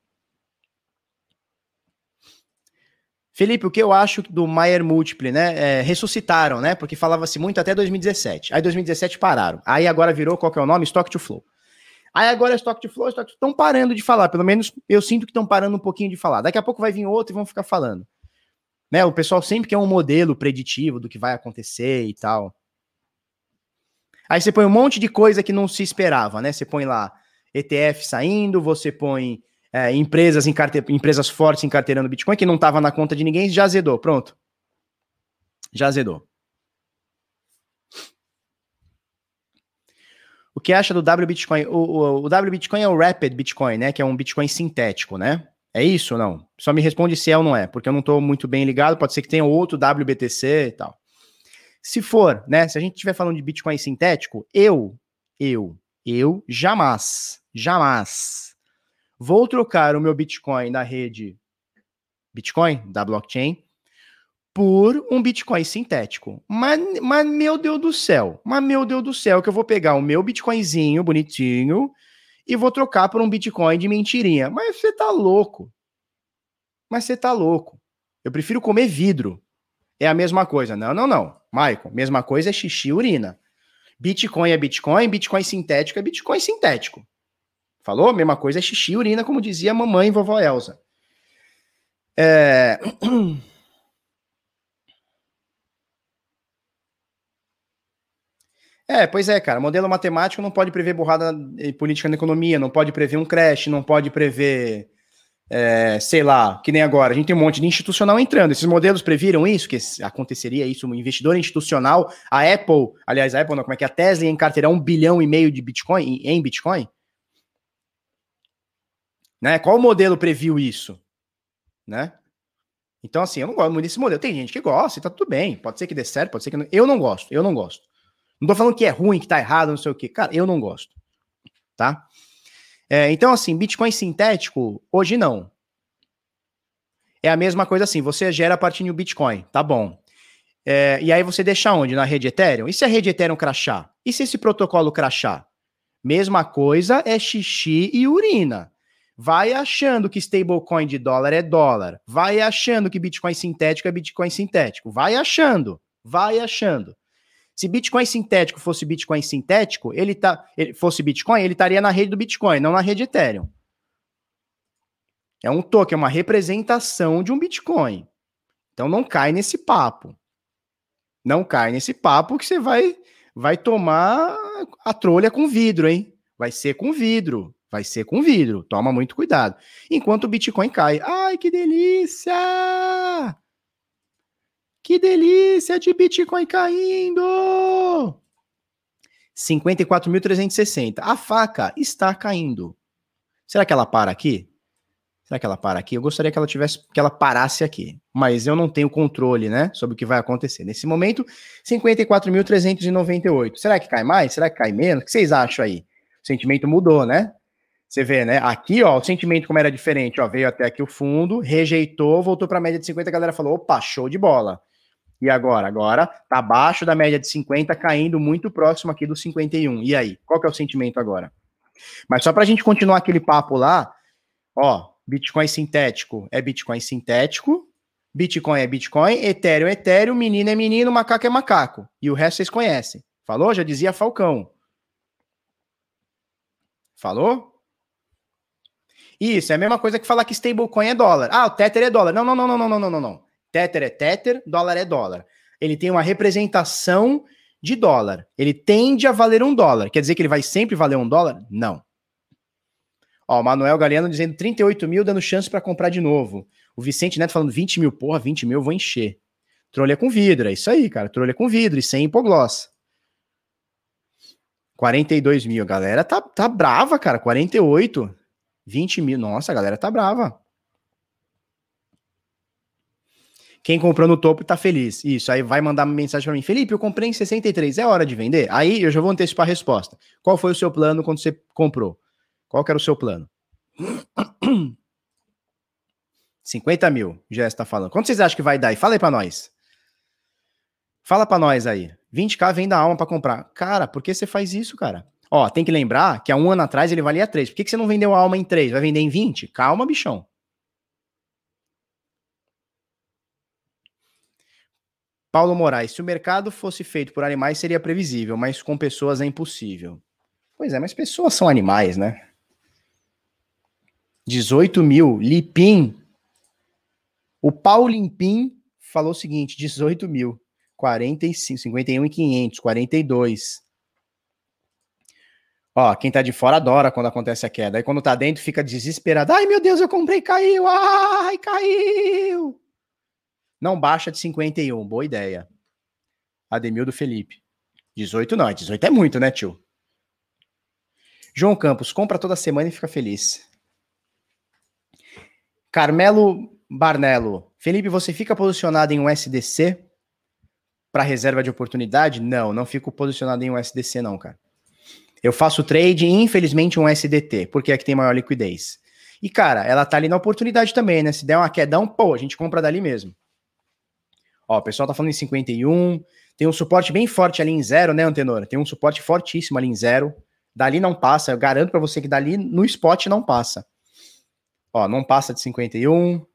Felipe, o que eu acho do Maier Multiple, né? É, ressuscitaram, né? Porque falava-se muito até 2017. Aí 2017 pararam. Aí agora virou, qual que é o nome? Stock to Flow. Aí agora é Stock to Flow, Stock to Estão parando de falar. Pelo menos eu sinto que estão parando um pouquinho de falar. Daqui a pouco vai vir outro e vão ficar falando. Né? O pessoal sempre quer um modelo preditivo do que vai acontecer e tal. Aí você põe um monte de coisa que não se esperava, né? Você põe lá ETF saindo, você põe é, empresas, em carte... empresas fortes encarteirando Bitcoin, que não estava na conta de ninguém, já azedou. Pronto. Já azedou. O que acha do W Bitcoin? O, o, o W Bitcoin é o Rapid Bitcoin, né? Que é um Bitcoin sintético, né? É isso ou não? Só me responde se é ou não é, porque eu não estou muito bem ligado, pode ser que tenha outro WBTC e tal. Se for, né, se a gente estiver falando de Bitcoin sintético, eu, eu, eu jamais, jamais vou trocar o meu Bitcoin da rede Bitcoin, da blockchain, por um Bitcoin sintético. Mas, mas, meu Deus do céu, mas meu Deus do céu, que eu vou pegar o meu Bitcoinzinho bonitinho, e vou trocar por um Bitcoin de mentirinha. Mas você tá louco. Mas você tá louco. Eu prefiro comer vidro. É a mesma coisa. Não, não, não. Michael, mesma coisa é xixi e urina. Bitcoin é Bitcoin, Bitcoin sintético é Bitcoin sintético. Falou? Mesma coisa é xixi e urina, como dizia a mamãe e vovó Elza. É... <clears throat> É, pois é, cara. Modelo matemático não pode prever borrada política na economia, não pode prever um crash, não pode prever, é, sei lá, que nem agora. A gente tem um monte de institucional entrando. Esses modelos previram isso, que aconteceria isso, um investidor institucional, a Apple, aliás, a Apple não, como é que é? A Tesla ia encarteirar um bilhão e meio de Bitcoin, em Bitcoin? Né? Qual modelo previu isso? Né? Então, assim, eu não gosto muito desse modelo. Tem gente que gosta e tá tudo bem. Pode ser que dê certo, pode ser que não. Eu não gosto, eu não gosto. Não tô falando que é ruim, que tá errado, não sei o quê. Cara, eu não gosto. Tá? É, então, assim, Bitcoin sintético, hoje não. É a mesma coisa assim, você gera a partir do Bitcoin, tá bom. É, e aí você deixa onde? Na rede Ethereum? E se a rede Ethereum crachar? E se esse protocolo crachar? Mesma coisa é xixi e urina. Vai achando que stablecoin de dólar é dólar. Vai achando que Bitcoin sintético é Bitcoin sintético. Vai achando. Vai achando. Se Bitcoin sintético fosse Bitcoin sintético, ele tá, ele fosse Bitcoin, ele estaria na rede do Bitcoin, não na rede Ethereum. É um token, é uma representação de um Bitcoin. Então não cai nesse papo. Não cai nesse papo que você vai vai tomar a trolha com vidro, hein? Vai ser com vidro. Vai ser com vidro. Toma muito cuidado. Enquanto o Bitcoin cai. Ai, que delícia! Que delícia de Bitcoin caindo! 54.360. A faca está caindo. Será que ela para aqui? Será que ela para aqui? Eu gostaria que ela tivesse que ela parasse aqui, mas eu não tenho controle, né, sobre o que vai acontecer. Nesse momento, 54.398. Será que cai mais? Será que cai menos? O que vocês acham aí? O sentimento mudou, né? Você vê, né? Aqui, ó, o sentimento como era diferente, ó, veio até aqui o fundo, rejeitou, voltou para a média de 50, a galera falou: "Opa, show de bola". E agora? Agora tá abaixo da média de 50, caindo muito próximo aqui do 51. E aí? Qual que é o sentimento agora? Mas só para a gente continuar aquele papo lá, ó, Bitcoin sintético é Bitcoin sintético, Bitcoin é Bitcoin, Ethereum é Ethereum, menino é menino, macaco é macaco. E o resto vocês conhecem. Falou? Já dizia Falcão. Falou? Isso, é a mesma coisa que falar que stablecoin é dólar. Ah, o Tether é dólar. Não, não, não, não, não, não, não, não. Tether é Tether, dólar é dólar. Ele tem uma representação de dólar. Ele tende a valer um dólar. Quer dizer que ele vai sempre valer um dólar? Não. Ó, o Manuel Galeano dizendo 38 mil, dando chance para comprar de novo. O Vicente Neto falando 20 mil, porra, 20 mil vou encher. Trolha com vidro, é isso aí, cara. Trolha com vidro e sem hipogloss. 42 mil, a galera tá, tá brava, cara. 48, 20 mil. Nossa, a galera tá brava. Quem comprou no topo tá feliz. Isso, aí vai mandar uma mensagem para mim. Felipe, eu comprei em 63, é hora de vender? Aí eu já vou antecipar a resposta. Qual foi o seu plano quando você comprou? Qual era o seu plano? <clears throat> 50 mil, já está falando. Quanto vocês acham que vai dar? E fala aí para nós. Fala para nós aí. 20k vem da alma para comprar. Cara, por que você faz isso, cara? Ó, tem que lembrar que há um ano atrás ele valia 3. Por que, que você não vendeu a alma em 3? Vai vender em 20? Calma, bichão. Paulo Moraes, se o mercado fosse feito por animais seria previsível, mas com pessoas é impossível. Pois é, mas pessoas são animais, né? 18 mil, Lipim. O Paulo Limpim falou o seguinte: 18 mil, 45, 51 e 500, 42. Ó, quem tá de fora adora quando acontece a queda. Aí quando tá dentro fica desesperado. Ai, meu Deus, eu comprei, caiu. Ai, caiu. Não baixa de 51. Boa ideia. Ademildo Felipe. 18 não, 18 é muito, né, tio? João Campos, compra toda semana e fica feliz. Carmelo Barnello. Felipe, você fica posicionado em um SDC para reserva de oportunidade? Não, não fico posicionado em um SDC não, cara. Eu faço trade, infelizmente, um SDT, porque é que tem maior liquidez. E, cara, ela tá ali na oportunidade também, né? Se der uma quedão, pô, a gente compra dali mesmo. Ó, o pessoal tá falando em 51. Tem um suporte bem forte ali em zero, né, Antenor? Tem um suporte fortíssimo ali em zero. Dali não passa. Eu garanto para você que dali no spot não passa. Ó, não passa de 51.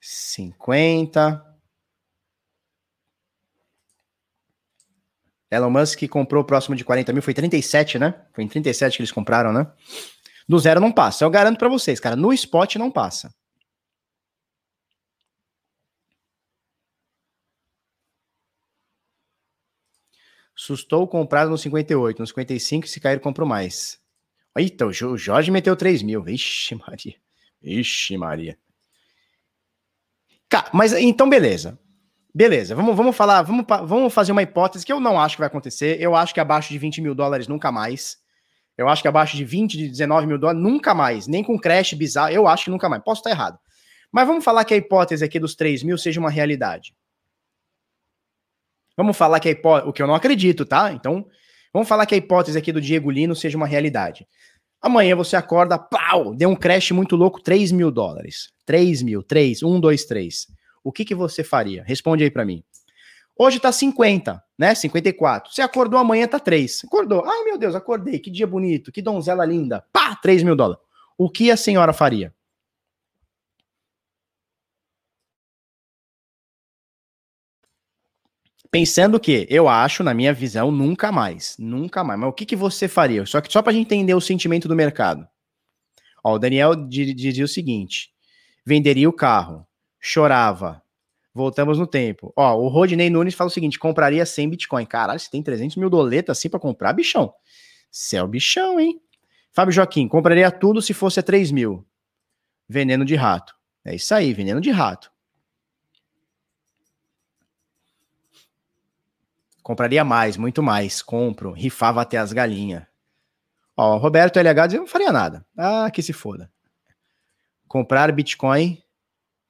Cinquenta. Elon Musk comprou próximo de 40 mil, foi 37, né? Foi em 37 que eles compraram, né? Do zero não passa. Eu garanto para vocês, cara, no spot não passa. Sustou comprado no 58, no 55, se cair, compro mais. Eita, o Jorge meteu 3 mil. Vixe, Maria. Vixe, Maria. Cara, mas então, beleza. Beleza, vamos, vamos falar, vamos, vamos fazer uma hipótese que eu não acho que vai acontecer. Eu acho que abaixo de 20 mil dólares nunca mais. Eu acho que abaixo de 20, de 19 mil dólares nunca mais. Nem com crash bizarro, eu acho que nunca mais. Posso estar errado. Mas vamos falar que a hipótese aqui dos 3 mil seja uma realidade. Vamos falar que a hipótese, o que eu não acredito, tá? Então, vamos falar que a hipótese aqui do Diego Lino seja uma realidade. Amanhã você acorda, pau, deu um crash muito louco, 3 mil dólares. 3 mil, 3, 1, 2, 3. O que, que você faria? Responde aí para mim. Hoje tá 50, né? 54. Você acordou amanhã, tá 3. Acordou. Ai, meu Deus, acordei. Que dia bonito, que donzela linda. Pá, 3 mil dólares. O que a senhora faria? Pensando que eu acho, na minha visão, nunca mais. Nunca mais. Mas o que, que você faria? Só que só para a gente entender o sentimento do mercado. Ó, o Daniel dizia o seguinte: venderia o carro, chorava. Voltamos no tempo. Ó, o Rodney Nunes fala o seguinte: compraria 100 Bitcoin. Caralho, você tem 300 mil doletas assim para comprar, bichão. Céu, bichão, hein? Fábio Joaquim, compraria tudo se fosse a 3 mil. Veneno de rato. É isso aí, veneno de rato. Compraria mais, muito mais. Compro, rifava até as galinhas. Ó, Roberto LH dizia, não faria nada. Ah, que se foda. Comprar Bitcoin.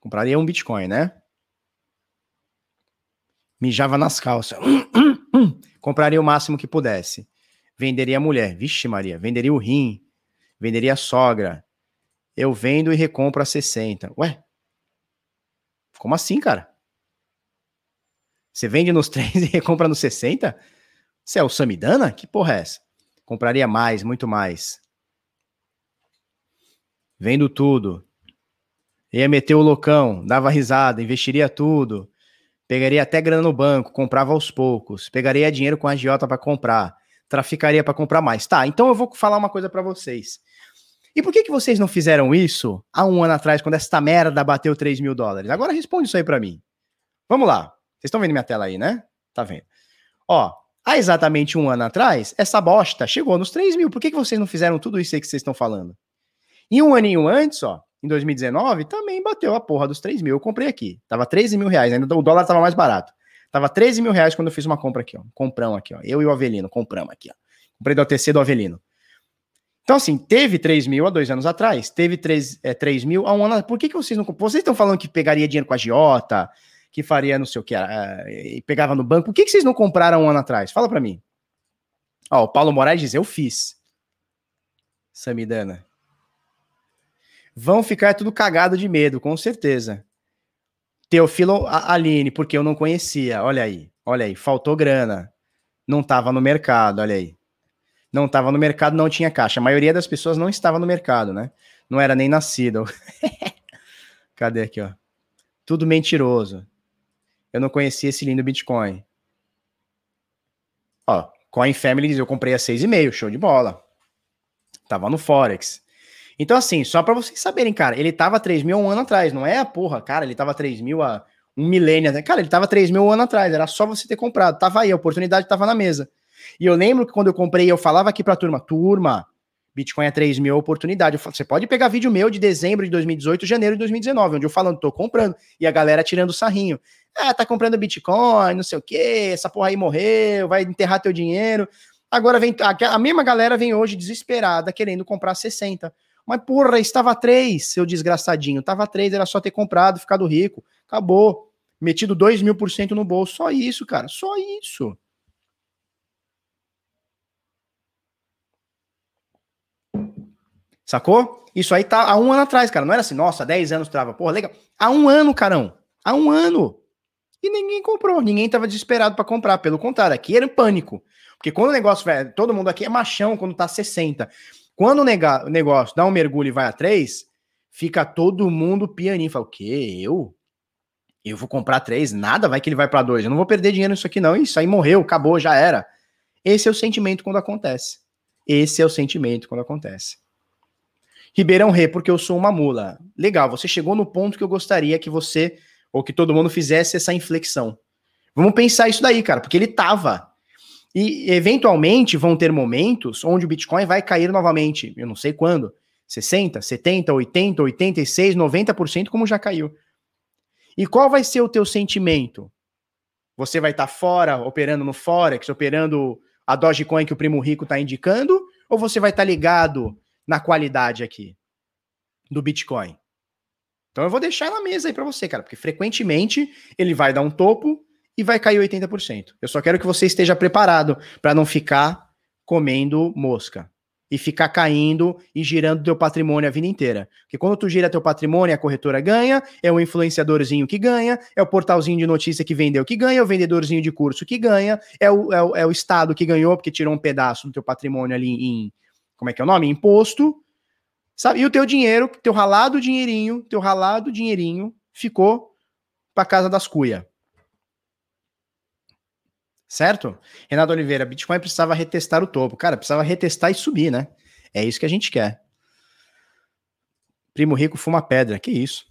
Compraria um Bitcoin, né? Mijava nas calças. Compraria o máximo que pudesse. Venderia a mulher. Vixe, Maria. Venderia o rim. Venderia a sogra. Eu vendo e recompro a 60. Ué? Como assim, cara? Você vende nos <laughs> 3 e recompra nos 60? Você é o Samidana? Que porra é essa? Compraria mais, muito mais. Vendo tudo. Ia meter o loucão, dava risada, investiria tudo. Pegaria até grana no banco, comprava aos poucos. Pegaria dinheiro com a agiota para comprar. Traficaria para comprar mais. Tá, então eu vou falar uma coisa para vocês. E por que, que vocês não fizeram isso há um ano atrás, quando esta merda bateu 3 mil dólares? Agora responde isso aí para mim. Vamos lá. Vocês estão vendo minha tela aí, né? Tá vendo. Ó, há exatamente um ano atrás, essa bosta chegou nos 3 mil. Por que, que vocês não fizeram tudo isso aí que vocês estão falando? E um aninho antes, ó, em 2019, também bateu a porra dos 3 mil. Eu comprei aqui. Tava 13 mil reais, ainda o dólar tava mais barato. Tava 13 mil reais quando eu fiz uma compra aqui, ó. Comprão aqui, ó. Eu e o Avelino, compramos aqui, ó. Comprei do OTC do Avelino. Então, assim, teve 3 mil há dois anos atrás, teve 3, é, 3 mil há um ano. Por que, que vocês não. Vocês estão falando que pegaria dinheiro com a Giota, que faria não sei o que, uh, e pegava no banco. Por que, que vocês não compraram um ano atrás? Fala para mim. Ó, o Paulo Moraes diz, eu fiz. Samidana. Vão ficar tudo cagado de medo, com certeza. Teofilo Aline, porque eu não conhecia. Olha aí, olha aí, faltou grana. Não estava no mercado, olha aí. Não estava no mercado, não tinha caixa. A maioria das pessoas não estava no mercado, né? Não era nem nascido. <laughs> Cadê aqui, ó? Tudo mentiroso eu não conhecia esse lindo Bitcoin. Ó, Coin Family eu comprei a 6,5, show de bola. Tava no Forex. Então, assim, só para vocês saberem, cara, ele tava 3 mil um ano atrás, não é a porra, cara, ele tava 3 mil há um milênio, cara, ele tava 3 mil um ano atrás, era só você ter comprado, tava aí, a oportunidade tava na mesa. E eu lembro que quando eu comprei, eu falava aqui pra turma, turma, Bitcoin é 3 mil oportunidade. Você pode pegar vídeo meu de dezembro de 2018, janeiro de 2019, onde eu falando, tô comprando, e a galera tirando sarrinho. Ah, tá comprando Bitcoin, não sei o quê, essa porra aí morreu, vai enterrar teu dinheiro. Agora vem, a, a mesma galera vem hoje desesperada, querendo comprar 60. Mas, porra, estava 3, seu desgraçadinho. Tava 3, era só ter comprado, ficado rico. Acabou. Metido 2 mil por cento no bolso. Só isso, cara. Só isso. Sacou? Isso aí tá há um ano atrás, cara. Não era assim, nossa, 10 anos trava. Porra, legal. Há um ano, carão. Há um ano. E ninguém comprou. Ninguém tava desesperado para comprar. Pelo contrário, aqui era em pânico. Porque quando o negócio vai. Todo mundo aqui é machão quando tá 60. Quando o, nega, o negócio dá um mergulho e vai a 3, fica todo mundo pianinho. Fala, o quê? Eu? Eu vou comprar três, nada, vai que ele vai para dois. Eu não vou perder dinheiro nisso aqui, não. Isso aí morreu, acabou, já era. Esse é o sentimento quando acontece. Esse é o sentimento quando acontece. Ribeirão Rê, porque eu sou uma mula. Legal, você chegou no ponto que eu gostaria que você, ou que todo mundo fizesse essa inflexão. Vamos pensar isso daí, cara, porque ele tava. E eventualmente vão ter momentos onde o Bitcoin vai cair novamente. Eu não sei quando. 60, 70, 80, 86, 90%, como já caiu. E qual vai ser o teu sentimento? Você vai estar tá fora, operando no Forex, operando a Dogecoin que o primo rico está indicando? Ou você vai estar tá ligado na qualidade aqui do Bitcoin? Então eu vou deixar na mesa aí para você, cara, porque frequentemente ele vai dar um topo e vai cair 80%. Eu só quero que você esteja preparado para não ficar comendo mosca e ficar caindo e girando teu patrimônio a vida inteira. Porque quando tu gira teu patrimônio, a corretora ganha, é o influenciadorzinho que ganha, é o portalzinho de notícia que vendeu que ganha, é o vendedorzinho de curso que ganha, é o, é o, é o Estado que ganhou porque tirou um pedaço do teu patrimônio ali em, como é que é o nome? Imposto, sabe? E o teu dinheiro, teu ralado dinheirinho, teu ralado dinheirinho ficou para casa das cuia. Certo? Renato Oliveira, Bitcoin precisava retestar o topo. Cara, precisava retestar e subir, né? É isso que a gente quer. Primo rico fuma pedra. Que isso?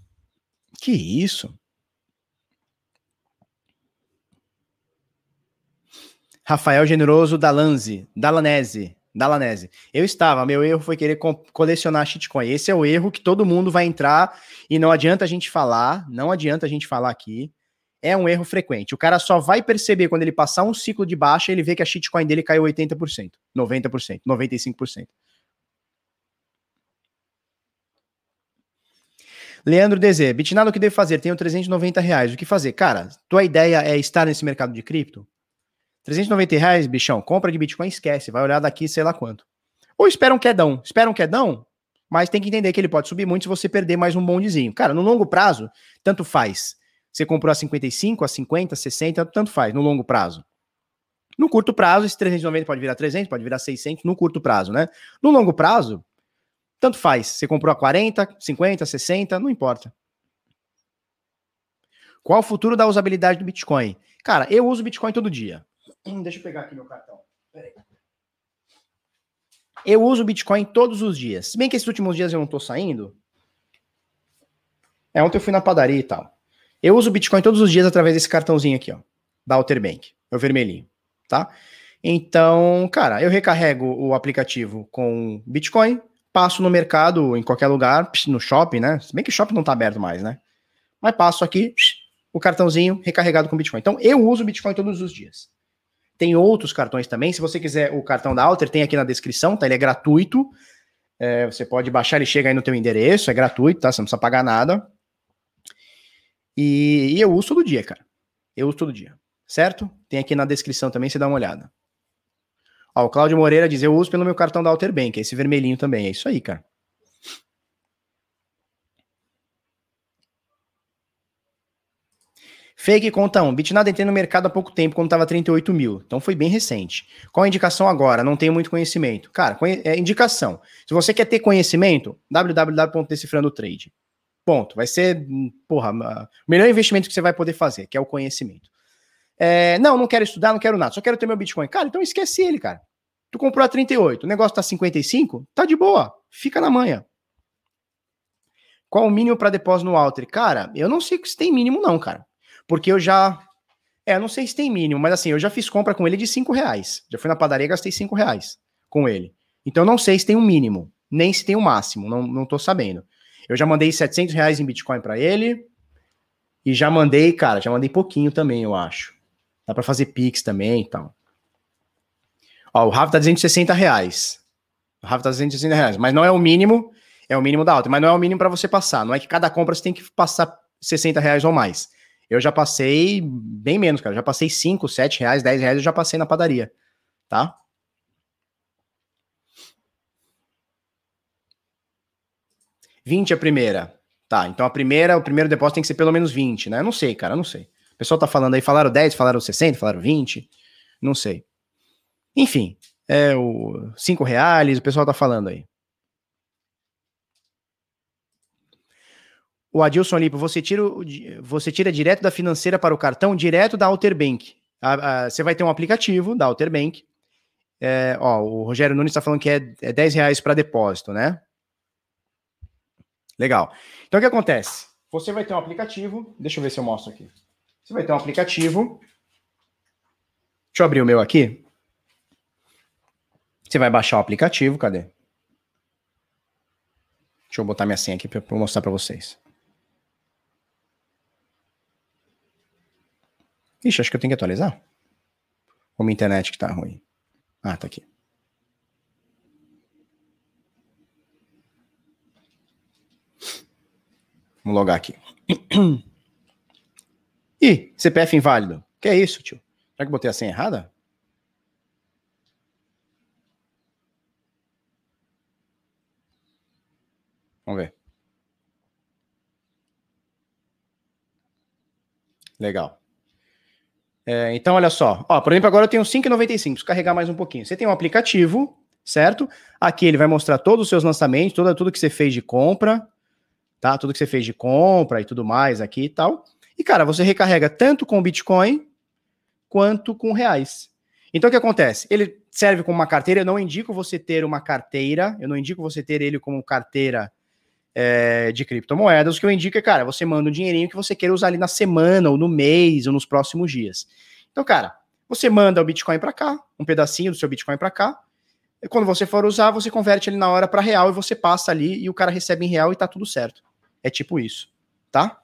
Que isso? Rafael Generoso Dalanze, Dalanese, Dalanese. Eu estava, meu erro foi querer colecionar shitcoin. Esse é o erro que todo mundo vai entrar e não adianta a gente falar, não adianta a gente falar aqui é um erro frequente. O cara só vai perceber quando ele passar um ciclo de baixa, ele vê que a shitcoin dele caiu 80%, 90%, 95%. Leandro DZ, Bitnado, o que devo fazer? Tenho 390 reais. O que fazer? Cara, tua ideia é estar nesse mercado de cripto? 390 reais, bichão, compra de Bitcoin, esquece. Vai olhar daqui, sei lá quanto. Ou espera um quedão. Espera um quedão, mas tem que entender que ele pode subir muito se você perder mais um bondezinho. Cara, no longo prazo, tanto faz. Você comprou a 55, a 50, 60, tanto faz, no longo prazo. No curto prazo, esse 390 pode virar 300, pode virar 600, no curto prazo, né? No longo prazo, tanto faz. Você comprou a 40, 50, 60, não importa. Qual o futuro da usabilidade do Bitcoin? Cara, eu uso Bitcoin todo dia. <clears throat> Deixa eu pegar aqui meu cartão. Peraí. Eu uso Bitcoin todos os dias. Se bem que esses últimos dias eu não tô saindo. É, ontem eu fui na padaria e tal. Eu uso Bitcoin todos os dias através desse cartãozinho aqui, ó, da Alter Bank, é o vermelhinho, tá? Então, cara, eu recarrego o aplicativo com Bitcoin, passo no mercado, em qualquer lugar, no shopping, né? Se bem que o shopping não tá aberto mais, né? Mas passo aqui, o cartãozinho recarregado com Bitcoin. Então, eu uso Bitcoin todos os dias. Tem outros cartões também. Se você quiser o cartão da Alter, tem aqui na descrição, tá? Ele é gratuito. É, você pode baixar, ele chega aí no teu endereço, é gratuito, tá? Você não precisa pagar nada. E, e eu uso todo dia, cara. Eu uso todo dia. Certo? Tem aqui na descrição também, você dá uma olhada. Ó, o Cláudio Moreira diz: Eu uso pelo meu cartão da Alter Bank, esse vermelhinho também. É isso aí, cara. Fake conta 1. Bitnada entrei no mercado há pouco tempo, quando estava 38 mil. Então foi bem recente. Qual a indicação agora? Não tenho muito conhecimento. Cara, é indicação. Se você quer ter conhecimento, www.decifrandotrade. Ponto. Vai ser, porra, o melhor investimento que você vai poder fazer, que é o conhecimento. É, não, não quero estudar, não quero nada, só quero ter meu Bitcoin. Cara, então esquece ele, cara. Tu comprou a 38, o negócio tá 55, tá de boa, fica na manhã. Qual o mínimo para depósito no Alter? Cara, eu não sei se tem mínimo, não, cara. Porque eu já. É, eu não sei se tem mínimo, mas assim, eu já fiz compra com ele de 5 reais. Já fui na padaria e gastei 5 reais com ele. Então eu não sei se tem um mínimo, nem se tem um máximo, não, não tô sabendo. Eu já mandei 700 reais em Bitcoin para ele. E já mandei, cara, já mandei pouquinho também, eu acho. Dá para fazer Pix também e tal. Ó, o Rafa tá dizendo 60 reais. O Rafa tá dizendo 60 reais. Mas não é o mínimo, é o mínimo da alta. Mas não é o mínimo para você passar. Não é que cada compra você tem que passar 60 reais ou mais. Eu já passei bem menos, cara. já passei 5, 7 reais, 10 reais, eu já passei na padaria. Tá? 20 a primeira. Tá, então a primeira, o primeiro depósito tem que ser pelo menos 20, né? Eu não sei, cara, não sei. O pessoal tá falando aí, falaram 10, falaram 60, falaram 20, não sei. Enfim, é o 5 reais, o pessoal tá falando aí. O Adilson Lipo, você tira, você tira direto da financeira para o cartão, direto da Outer Bank. você vai ter um aplicativo da Outer Bank. É, ó, o Rogério Nunes está falando que é, é 10 reais para depósito, né? Legal. Então o que acontece? Você vai ter um aplicativo. Deixa eu ver se eu mostro aqui. Você vai ter um aplicativo. Deixa eu abrir o meu aqui. Você vai baixar o aplicativo, cadê? Deixa eu botar minha senha aqui para mostrar para vocês. Ixi, acho que eu tenho que atualizar. Ou minha internet que tá ruim. Ah, tá aqui. Vamos logar aqui. <clears throat> Ih, CPF inválido. Que é isso, tio? Será que botei a senha errada? Vamos ver. Legal. É, então, olha só. Ó, por exemplo, agora eu tenho 5,95. Preciso carregar mais um pouquinho. Você tem um aplicativo, certo? Aqui ele vai mostrar todos os seus lançamentos, tudo, tudo que você fez de compra, tá? Tudo que você fez de compra e tudo mais aqui e tal. E, cara, você recarrega tanto com Bitcoin quanto com reais. Então, o que acontece? Ele serve como uma carteira. Eu não indico você ter uma carteira, eu não indico você ter ele como carteira é, de criptomoedas. O que eu indico é, cara, você manda um dinheirinho que você queira usar ali na semana, ou no mês, ou nos próximos dias. Então, cara, você manda o Bitcoin para cá, um pedacinho do seu Bitcoin para cá. E quando você for usar, você converte ele na hora para real e você passa ali e o cara recebe em real e tá tudo certo. É tipo isso, tá?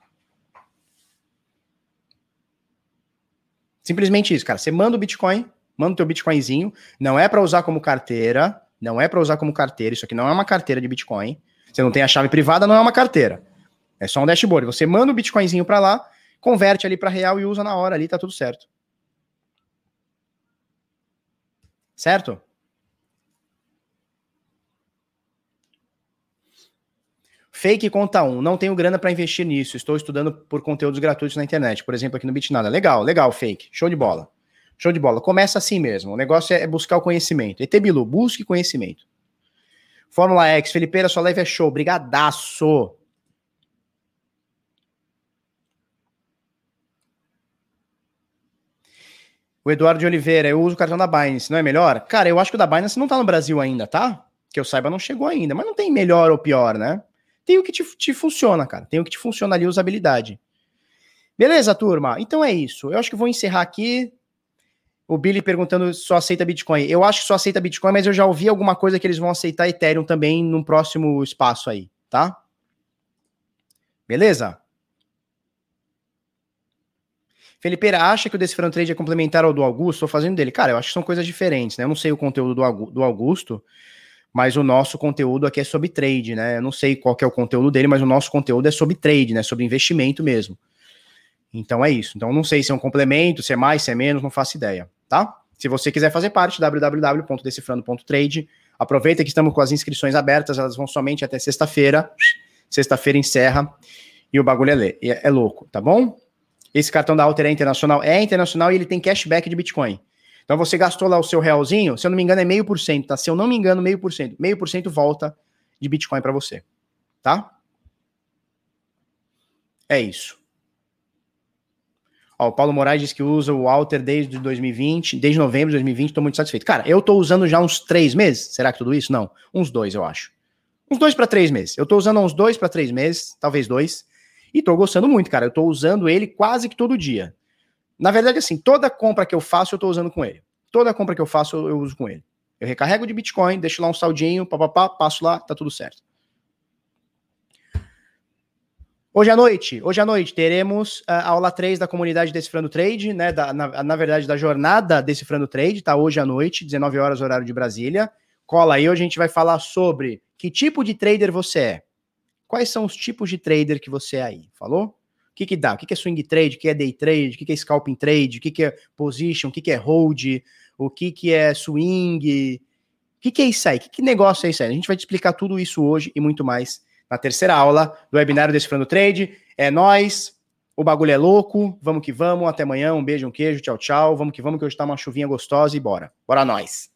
Simplesmente isso, cara. Você manda o Bitcoin, manda o teu Bitcoinzinho, não é para usar como carteira, não é para usar como carteira, isso aqui não é uma carteira de Bitcoin. Você não tem a chave privada, não é uma carteira. É só um dashboard. Você manda o Bitcoinzinho para lá, converte ali para real e usa na hora ali, tá tudo certo. Certo? Fake conta 1. Não tenho grana para investir nisso. Estou estudando por conteúdos gratuitos na internet. Por exemplo, aqui no Bitnada. Legal, legal, fake. Show de bola. Show de bola. Começa assim mesmo. O negócio é buscar o conhecimento. Etebilu, busque conhecimento. Fórmula X, Felipeira, sua live é show. Brigadaço. O Eduardo de Oliveira, eu uso o cartão da Binance, não é melhor? Cara, eu acho que o da Binance não tá no Brasil ainda, tá? Que eu saiba, não chegou ainda. Mas não tem melhor ou pior, né? Tem o que te, te funciona, cara. Tem o que te funciona ali, usabilidade. Beleza, turma? Então é isso. Eu acho que vou encerrar aqui. O Billy perguntando se só aceita Bitcoin. Eu acho que só aceita Bitcoin, mas eu já ouvi alguma coisa que eles vão aceitar Ethereum também no próximo espaço aí, tá? Beleza? Felipe, acha que o Decifrando Trade é complementar ao do Augusto? Estou fazendo dele. Cara, eu acho que são coisas diferentes, né? Eu não sei o conteúdo do Augusto, mas o nosso conteúdo aqui é sobre trade, né? Eu não sei qual é o conteúdo dele, mas o nosso conteúdo é sobre trade, né? Sobre investimento mesmo. Então é isso. Então não sei se é um complemento, se é mais, se é menos, não faço ideia, tá? Se você quiser fazer parte, www.decifrando.trade. Aproveita que estamos com as inscrições abertas, elas vão somente até sexta-feira. Sexta-feira encerra e o bagulho é, é, é louco, tá bom? Esse cartão da Alter é internacional, é internacional e ele tem cashback de Bitcoin. Então você gastou lá o seu realzinho, se eu não me engano é meio por cento, tá? Se eu não me engano, meio por cento. Meio por cento volta de Bitcoin para você, tá? É isso. Ó, o Paulo Moraes diz que usa o Alter desde 2020, desde novembro de 2020, estou muito satisfeito. Cara, eu estou usando já uns três meses. Será que tudo isso? Não, uns dois, eu acho. Uns dois para três meses. Eu estou usando uns dois para três meses, talvez dois, e estou gostando muito, cara. Eu estou usando ele quase que todo dia. Na verdade, assim, toda compra que eu faço, eu estou usando com ele. Toda compra que eu faço, eu, uso com ele. Eu recarrego de Bitcoin, deixo lá um saldinho, papapá, passo lá, tá tudo certo. Hoje à noite, hoje à noite, teremos a aula 3 da comunidade Decifrando Trade, né? Da, na, na verdade, da jornada Decifrando Trade, tá? Hoje à noite, 19 horas, horário de Brasília. Cola aí, hoje a gente vai falar sobre que tipo de trader você é. Quais são os tipos de trader que você é aí? Falou? O que, que dá? O que, que é swing trade? O que é day trade? O que, que é scalping trade? O que, que é position? O que, que é hold? O que, que é swing? O que, que é isso aí? Que, que negócio é isso aí? A gente vai te explicar tudo isso hoje e muito mais na terceira aula do webinário Decifrando Trade. É nós. O bagulho é louco. Vamos que vamos. Até amanhã. Um beijo, um queijo. Tchau, tchau. Vamos que vamos, que hoje tá uma chuvinha gostosa e bora. Bora nós.